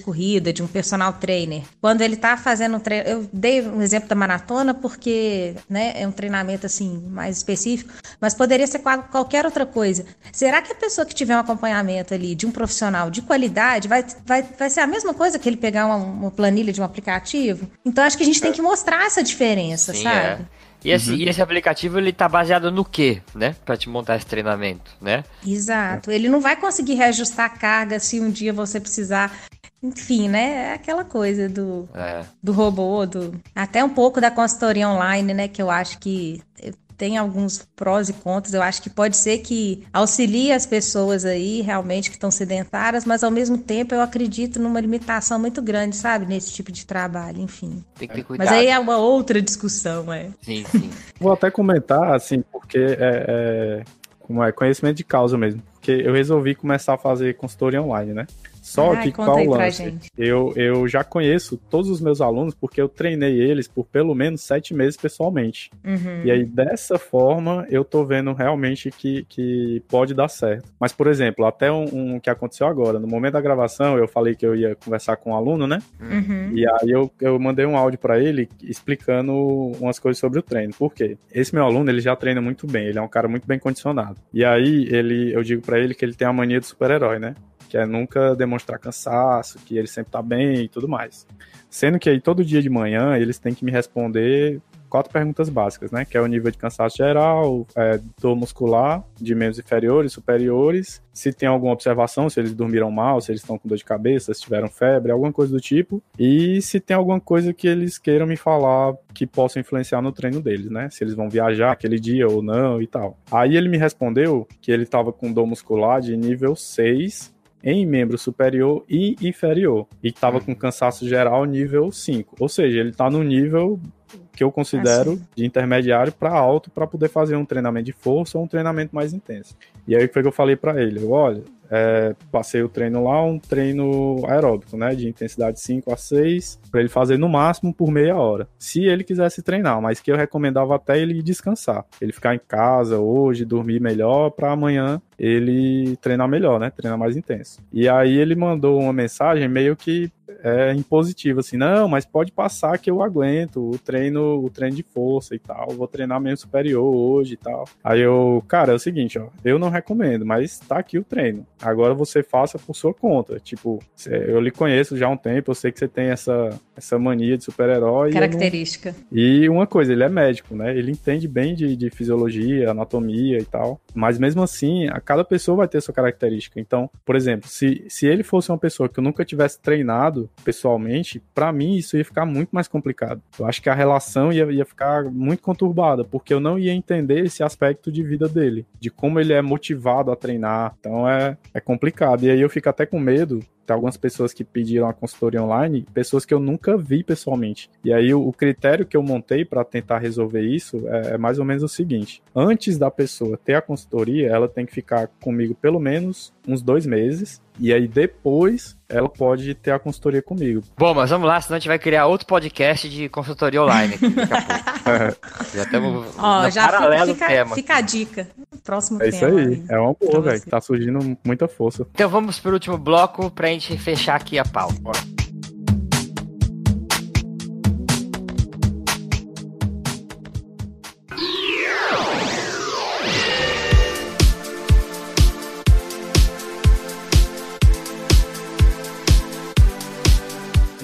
corrida, de um personal trainer, quando ele tá fazendo um treino, eu dei um exemplo da maratona porque, né, é um treinamento assim mais específico, mas poderia ser qual- qualquer outra coisa. Será que a pessoa que tiver um acompanhamento ali de um profissional de qualidade vai, vai, vai ser a mesma coisa que ele pegar uma, uma planilha de um aplicativo? Então acho que a gente tem que mostrar essa diferença, Sim, sabe? é. E esse, e esse aplicativo, ele tá baseado no quê, né? Pra te montar esse treinamento, né? Exato. Ele não vai conseguir reajustar a carga se um dia você precisar. Enfim, né? É aquela coisa do, É. do robô, do até um pouco da consultoria online, né? Que eu acho que tem alguns prós e contras. Eu acho que pode ser que auxilie as pessoas aí realmente que estão sedentárias, mas ao mesmo tempo eu acredito numa limitação muito grande, sabe? Nesse tipo de trabalho, enfim. Tem que ter cuidado. Mas aí é uma outra discussão, é. Sim, sim. [LAUGHS] Vou até comentar, assim, porque é, é, como é conhecimento de causa mesmo. Porque eu resolvi começar a fazer consultoria online, né? Só Ai, que qual o lance? Eu, eu já conheço todos os meus alunos porque eu treinei eles por pelo menos sete meses pessoalmente. Uhum. E aí, dessa forma, eu tô vendo realmente que, que pode dar certo. Mas, por exemplo, até um, um que aconteceu agora, no momento da gravação, eu falei que eu ia conversar com um aluno, né? Uhum. E aí eu, eu mandei um áudio pra ele explicando umas coisas sobre o treino. Por quê? Esse meu aluno, ele já treina muito bem, ele é um cara muito bem condicionado. E aí ele, eu digo pra ele que ele tem a mania de super-herói, né? Que é nunca demonstrar cansaço, que ele sempre tá bem e tudo mais. Sendo que aí todo dia de manhã eles têm que me responder quatro perguntas básicas, né? Que é o nível de cansaço geral, é, dor muscular, de membros inferiores, superiores, se tem alguma observação, se eles dormiram mal, se eles estão com dor de cabeça, se tiveram febre, alguma coisa do tipo, e se tem alguma coisa que eles queiram me falar que possa influenciar no treino deles, né? Se eles vão viajar aquele dia ou não e tal. Aí ele me respondeu que ele estava com dor muscular de nível 6 em membro superior e inferior. E estava com cansaço geral nível 5. Ou seja, ele está no nível que eu considero Assim. de intermediário para alto para poder fazer um treinamento de força ou um treinamento mais intenso. E aí foi que eu falei para ele, eu, olha, é, passei o treino lá, um treino aeróbico, né, de intensidade 5 a 6, para ele fazer no máximo por meia hora. Se ele quisesse treinar, mas que eu recomendava até ele descansar, ele ficar em casa hoje, dormir melhor para amanhã ele treinar melhor, né, treinar mais intenso. E aí ele mandou uma mensagem meio que é impositivo, assim, não, mas pode passar que eu aguento o treino, o treino de força e tal, vou treinar meio superior hoje e tal. Aí eu, cara, é o seguinte, ó, eu não recomendo, mas tá aqui o treino. Agora você faça por sua conta. Tipo, eu lhe conheço já há um tempo, eu sei que você tem essa, essa mania de super-herói. eu não- Característica. e uma coisa, ele é médico, né? Ele entende bem de, de fisiologia, anatomia e tal. Mas mesmo assim, a cada pessoa vai ter sua característica. Então, por exemplo, se, se ele fosse uma pessoa que eu nunca tivesse treinado pessoalmente, pra mim isso ia ficar muito mais complicado. Eu acho que a relação ia, ia ficar muito conturbada, porque eu não ia entender esse aspecto de vida dele, de como ele é motivado a treinar. Então é, é complicado. E aí eu fico até com medo tem algumas pessoas que pediram a consultoria online, pessoas que eu nunca vi pessoalmente. E aí o, o critério que eu montei para tentar resolver isso é, é mais ou menos o seguinte: antes da pessoa ter a consultoria, ela tem que ficar comigo pelo menos uns dois meses. E aí depois ela pode ter a consultoria comigo. Bom, mas vamos lá, senão a gente vai criar outro podcast de consultoria online aqui daqui a pouco. [LAUGHS] Já estamos Ó, no já paralelo fica, tema. fica a dica. Próximo É isso tema. aí. É uma boa, velho. que Tá surgindo muita força. Então vamos pro último bloco pra gente fechar aqui a pauta.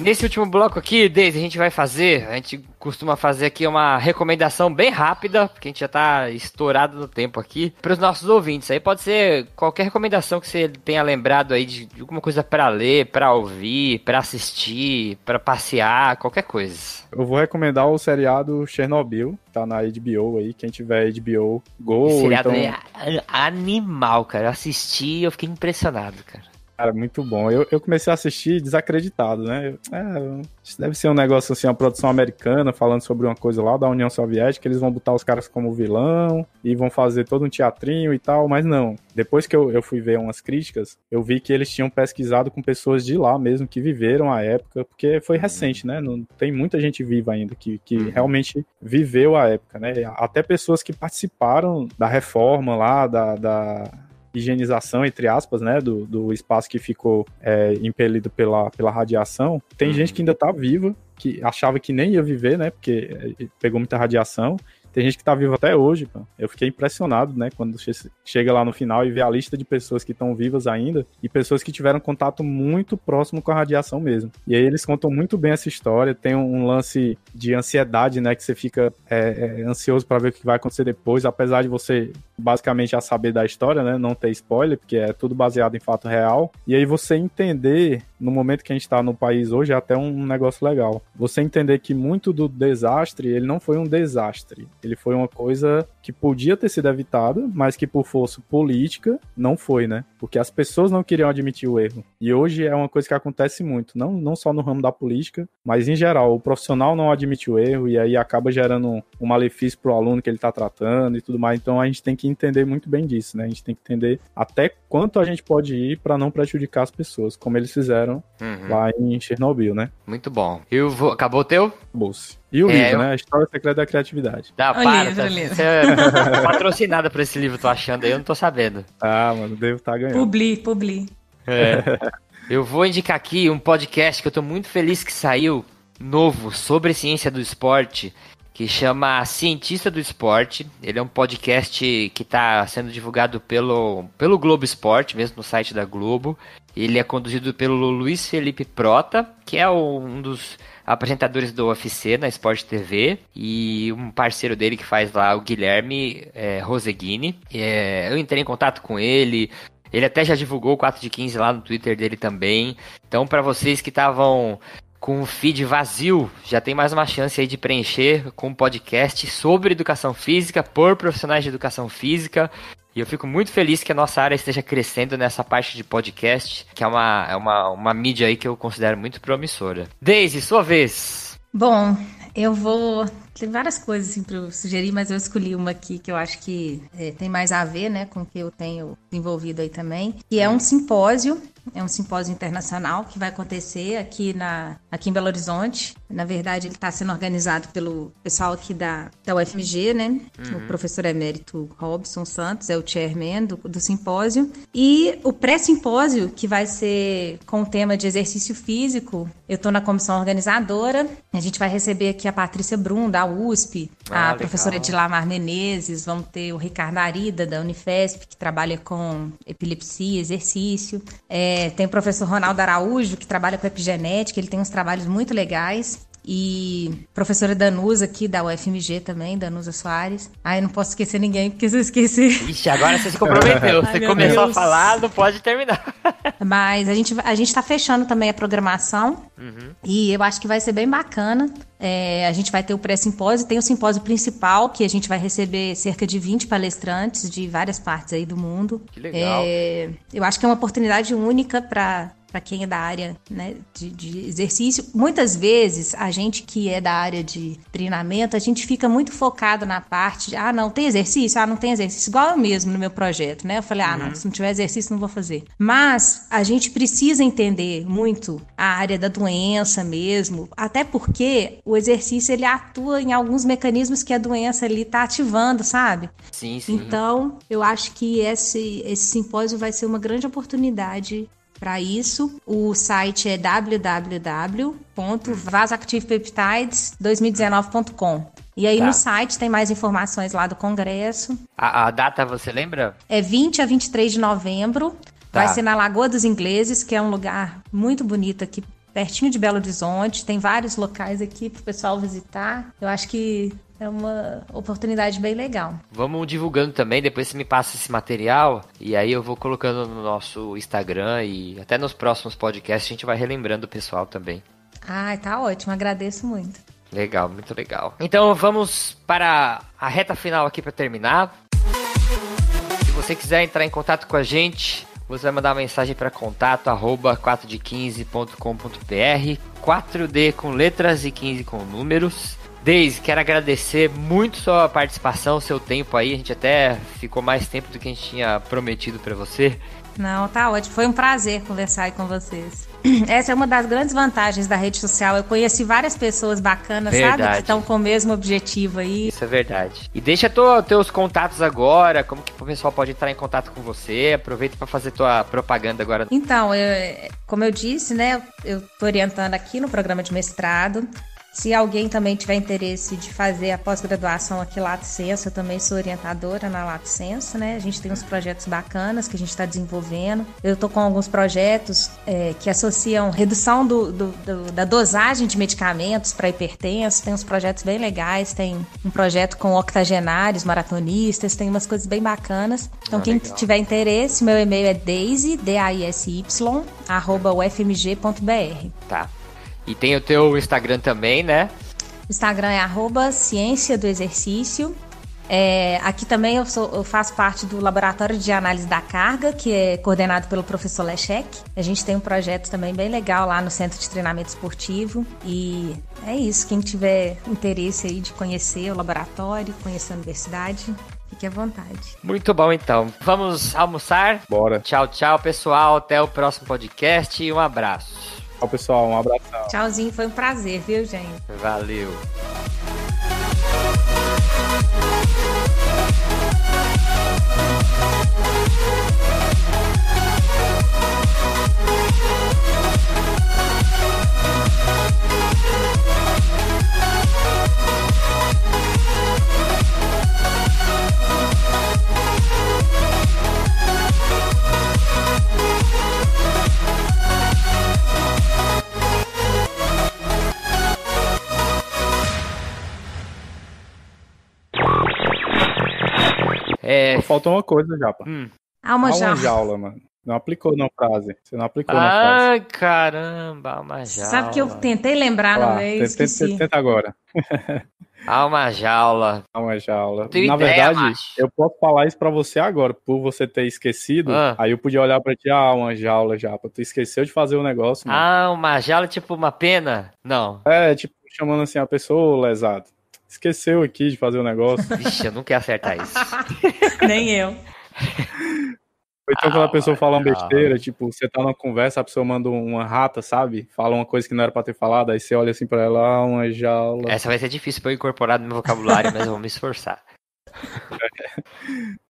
Nesse último bloco aqui, Deise, a gente vai fazer, a gente costuma fazer aqui uma recomendação bem rápida, porque a gente já tá estourado no tempo aqui, para os nossos ouvintes. Aí pode ser qualquer recomendação que você tenha lembrado aí de de alguma coisa para ler, para ouvir, para assistir, para passear, qualquer coisa. Eu vou recomendar o seriado Chernobyl, tá na HBO aí. Quem tiver HBO Go, Esse seriado então... é animal, cara. Eu assisti e eu fiquei impressionado, cara. Cara, muito bom. Eu, eu comecei a assistir desacreditado, né? Eu- é, isso deve ser um negócio assim, uma produção americana, falando sobre uma coisa lá da União Soviética. Eles vão botar os caras como vilão e vão fazer todo um teatrinho e tal, mas não. Depois que eu, eu fui ver umas críticas, eu vi que eles tinham pesquisado com pessoas de lá mesmo, que viveram a época, porque foi recente, né? Não tem muita gente viva ainda que, que Uhum. realmente viveu a época, né? Até pessoas que participaram da reforma lá, da- da higienização, entre aspas, né, do, do espaço que ficou é, impelido pela, pela radiação, tem Uhum. gente que ainda tá viva, que achava que nem ia viver, né, porque é, pegou muita radiação. Tem gente que tá viva até hoje, pô. Eu fiquei impressionado, né, quando che- chega lá no final e vê a lista de pessoas que estão vivas ainda e pessoas que tiveram contato muito próximo com a radiação mesmo. E aí eles contam muito bem essa história. Tem um lance de ansiedade, né, que você fica é, é, ansioso para ver o que vai acontecer depois, apesar de você basicamente já saber da história, né, não ter spoiler, porque é tudo baseado em fato real. E aí você entender, no momento que a gente está no país hoje, é até um negócio legal. Você entender que muito do desastre, ele não foi um desastre. Ele foi uma coisa que podia ter sido evitada, mas que por força política não foi, né? Porque as pessoas não queriam admitir o erro. E hoje é uma coisa que acontece muito, não, não só no ramo da política, mas em geral. O profissional não admite o erro e aí acaba gerando um, um malefício pro aluno que ele tá tratando e tudo mais. Então a gente tem que entender muito bem disso, né? A gente tem que entender até quanto a gente pode ir para não prejudicar as pessoas, como eles fizeram Uhum. lá em Chernobyl, né? Muito bom. Eu vou... Acabou o teu? Bolsa. E o É, livro, eu- né? A História Secreta da Criatividade. Dá, O para. livro, tá, livro. Você é patrocinada por esse livro, tô achando aí, eu não tô sabendo. Ah, mano, devo estar ganhando. Publi, publi. É. Eu vou indicar aqui um podcast que eu tô muito feliz que saiu novo sobre ciência do esporte, que chama Cientista do Esporte. Ele é um podcast que está sendo divulgado pelo, pelo Globo Esporte, mesmo no site da Globo. Ele é conduzido pelo Luiz Felipe Prota, que é um dos apresentadores do UFC na Sport TV e um parceiro dele que faz lá o Guilherme é, Roseguini. É, eu entrei em contato com ele, ele até já divulgou o 4 de 15 lá no Twitter dele também. Então, para vocês que estavam com o feed vazio, já tem mais uma chance aí de preencher com um podcast sobre educação física por profissionais de educação física. Eu fico muito feliz que a nossa área esteja crescendo nessa parte de podcast, que é uma, é uma, uma mídia aí que eu considero muito promissora. Daisy, sua vez. Bom, eu vou. Tem várias coisas assim para eu sugerir, mas eu escolhi uma aqui que eu acho que é, tem mais a ver, né, com o que eu tenho desenvolvido aí também. E é um simpósio, é um simpósio internacional que vai acontecer aqui na aqui em Belo Horizonte. Na verdade, ele está sendo organizado pelo pessoal aqui da, da UFMG, né? O professor emérito Robson Santos é o chairman do, do simpósio. E o pré-simpósio, que vai ser com o tema de exercício físico, eu estou na comissão organizadora. A gente vai receber aqui a Patrícia Brum, da USP, Ah, a legal. professora Edilamar Menezes, vamos ter o Ricardo Arida, da Unifesp, que trabalha com epilepsia, exercício. É, tem o professor Ronaldo Araújo, que trabalha com epigenética, ele tem uns trabalhos muito legais. E professora Danusa aqui da UFMG também, Danusa Soares. Ai, não posso esquecer ninguém, porque se eu esquecer. Ixi, agora você se comprometeu. [LAUGHS] Ai, Você começou a Deus. falar, não pode terminar. [LAUGHS] Mas a gente, a gente tá fechando também a programação. E eu acho que vai ser bem bacana. É, a gente vai ter o pré-simpósio, tem o simpósio principal, que a gente vai receber cerca de 20 palestrantes de várias partes aí do mundo. Que legal. É, eu acho que é uma oportunidade única para para quem é da área né, de, de, exercício. Muitas vezes, a gente que é da área de treinamento, a gente fica muito focado na parte de, ah, não, tem exercício? Ah, não tem exercício. Igual eu mesmo no meu projeto, né? Eu falei, ah, não, uhum. se não tiver exercício, não vou fazer. Mas a gente precisa entender muito a área da doença mesmo, até porque o exercício, ele atua em alguns mecanismos que a doença ali tá ativando, sabe? Sim, sim. Então, eu acho que esse, esse simpósio vai ser uma grande oportunidade para isso. O site é www.vasactivepeptides2019.com. E aí tá. no site tem mais informações lá do congresso. A, a, data você lembra? É 20 a 23 de novembro. Tá. Vai ser na Lagoa dos Ingleses, que é um lugar muito bonito aqui pertinho de Belo Horizonte. Tem vários locais aqui para o pessoal visitar. Eu acho que é uma oportunidade bem legal. Vamos divulgando também, depois você me passa esse material e aí eu vou colocando no nosso Instagram e até nos próximos podcasts a gente vai relembrando o pessoal também. Ah, tá ótimo, agradeço muito. Legal, muito legal. Então vamos para a reta final aqui para terminar. Se você quiser entrar em contato com a gente, você vai mandar uma mensagem para contato arroba 4de15.com.br 4D com letras e 15 com números. Deise, quero agradecer muito sua participação, seu tempo aí. A gente até ficou mais tempo do que a gente tinha prometido para você. Não, tá ótimo. Foi um prazer conversar aí com vocês. [CLEARS THROAT] Essa é uma das grandes vantagens da rede social. Eu conheci várias pessoas bacanas, verdade. sabe? Que estão com o mesmo objetivo aí. Isso é verdade. E deixa tu, teus contatos agora, como que o pessoal pode entrar em contato com você. Aproveita para fazer tua propaganda agora. Então, eu, como eu disse, né? Eu tô orientando aqui no programa de mestrado. Se alguém também tiver interesse de fazer a pós-graduação aqui Lato Senso, eu também sou orientadora na Lato Senso, né? A gente tem uns projetos bacanas que a gente está desenvolvendo. Eu estou com alguns projetos é, que associam redução do, do, do, da dosagem de medicamentos para hipertenso. Tem uns projetos bem legais, tem um projeto com octogenários, maratonistas, tem umas coisas bem bacanas. Então, ah, quem legal. tiver interesse, meu e-mail é daisy, D-A-I-S-Y, arroba ufmg.br. Tá. E tem o teu Instagram também, né? Instagram é arroba ciência do exercício. É, aqui também eu, sou, eu, faço parte do Laboratório de Análise da Carga, que é coordenado pelo professor Lechek. A gente tem um projeto também bem legal lá no Centro de Treinamento Esportivo. E é isso, quem tiver interesse aí de conhecer o laboratório, conhecer a universidade, fique à vontade. Muito bom, então. Vamos almoçar? Bora. Tchau, tchau, pessoal. Até o próximo podcast e um abraço. Tchau, pessoal. Um abração. Tchauzinho. Foi um prazer, viu, gente? Valeu. É... Faltou uma coisa, Japa. Hum. Alma, alma jaula. mano. Não aplicou na frase. Você não aplicou ah, na frase. Ai, caramba, alma jaula. Sabe que eu tentei lembrar no meio, esqueci. Tenta agora. Alma jaula. Alma jaula. Na ideia, verdade, macho. eu posso falar isso pra você agora, por você ter esquecido. Ah. Aí eu podia olhar pra ti, ah, uma jaula já. Tu esqueceu de fazer o negócio. Mano. Ah, uma jaula tipo uma pena? Não. É, tipo, chamando assim a pessoa lesado esqueceu aqui de fazer o negócio. [LAUGHS] Vixe, eu não quero acertar isso. [LAUGHS] Nem eu. Ou então quando a pessoa fala uma besteira, tipo, você tá numa conversa, a pessoa manda uma rata, sabe? Fala uma coisa que não era pra ter falado, aí você olha assim pra ela, ah, uma jaula. Essa vai ser difícil pra eu incorporar no meu vocabulário, mas eu vou me esforçar. [LAUGHS]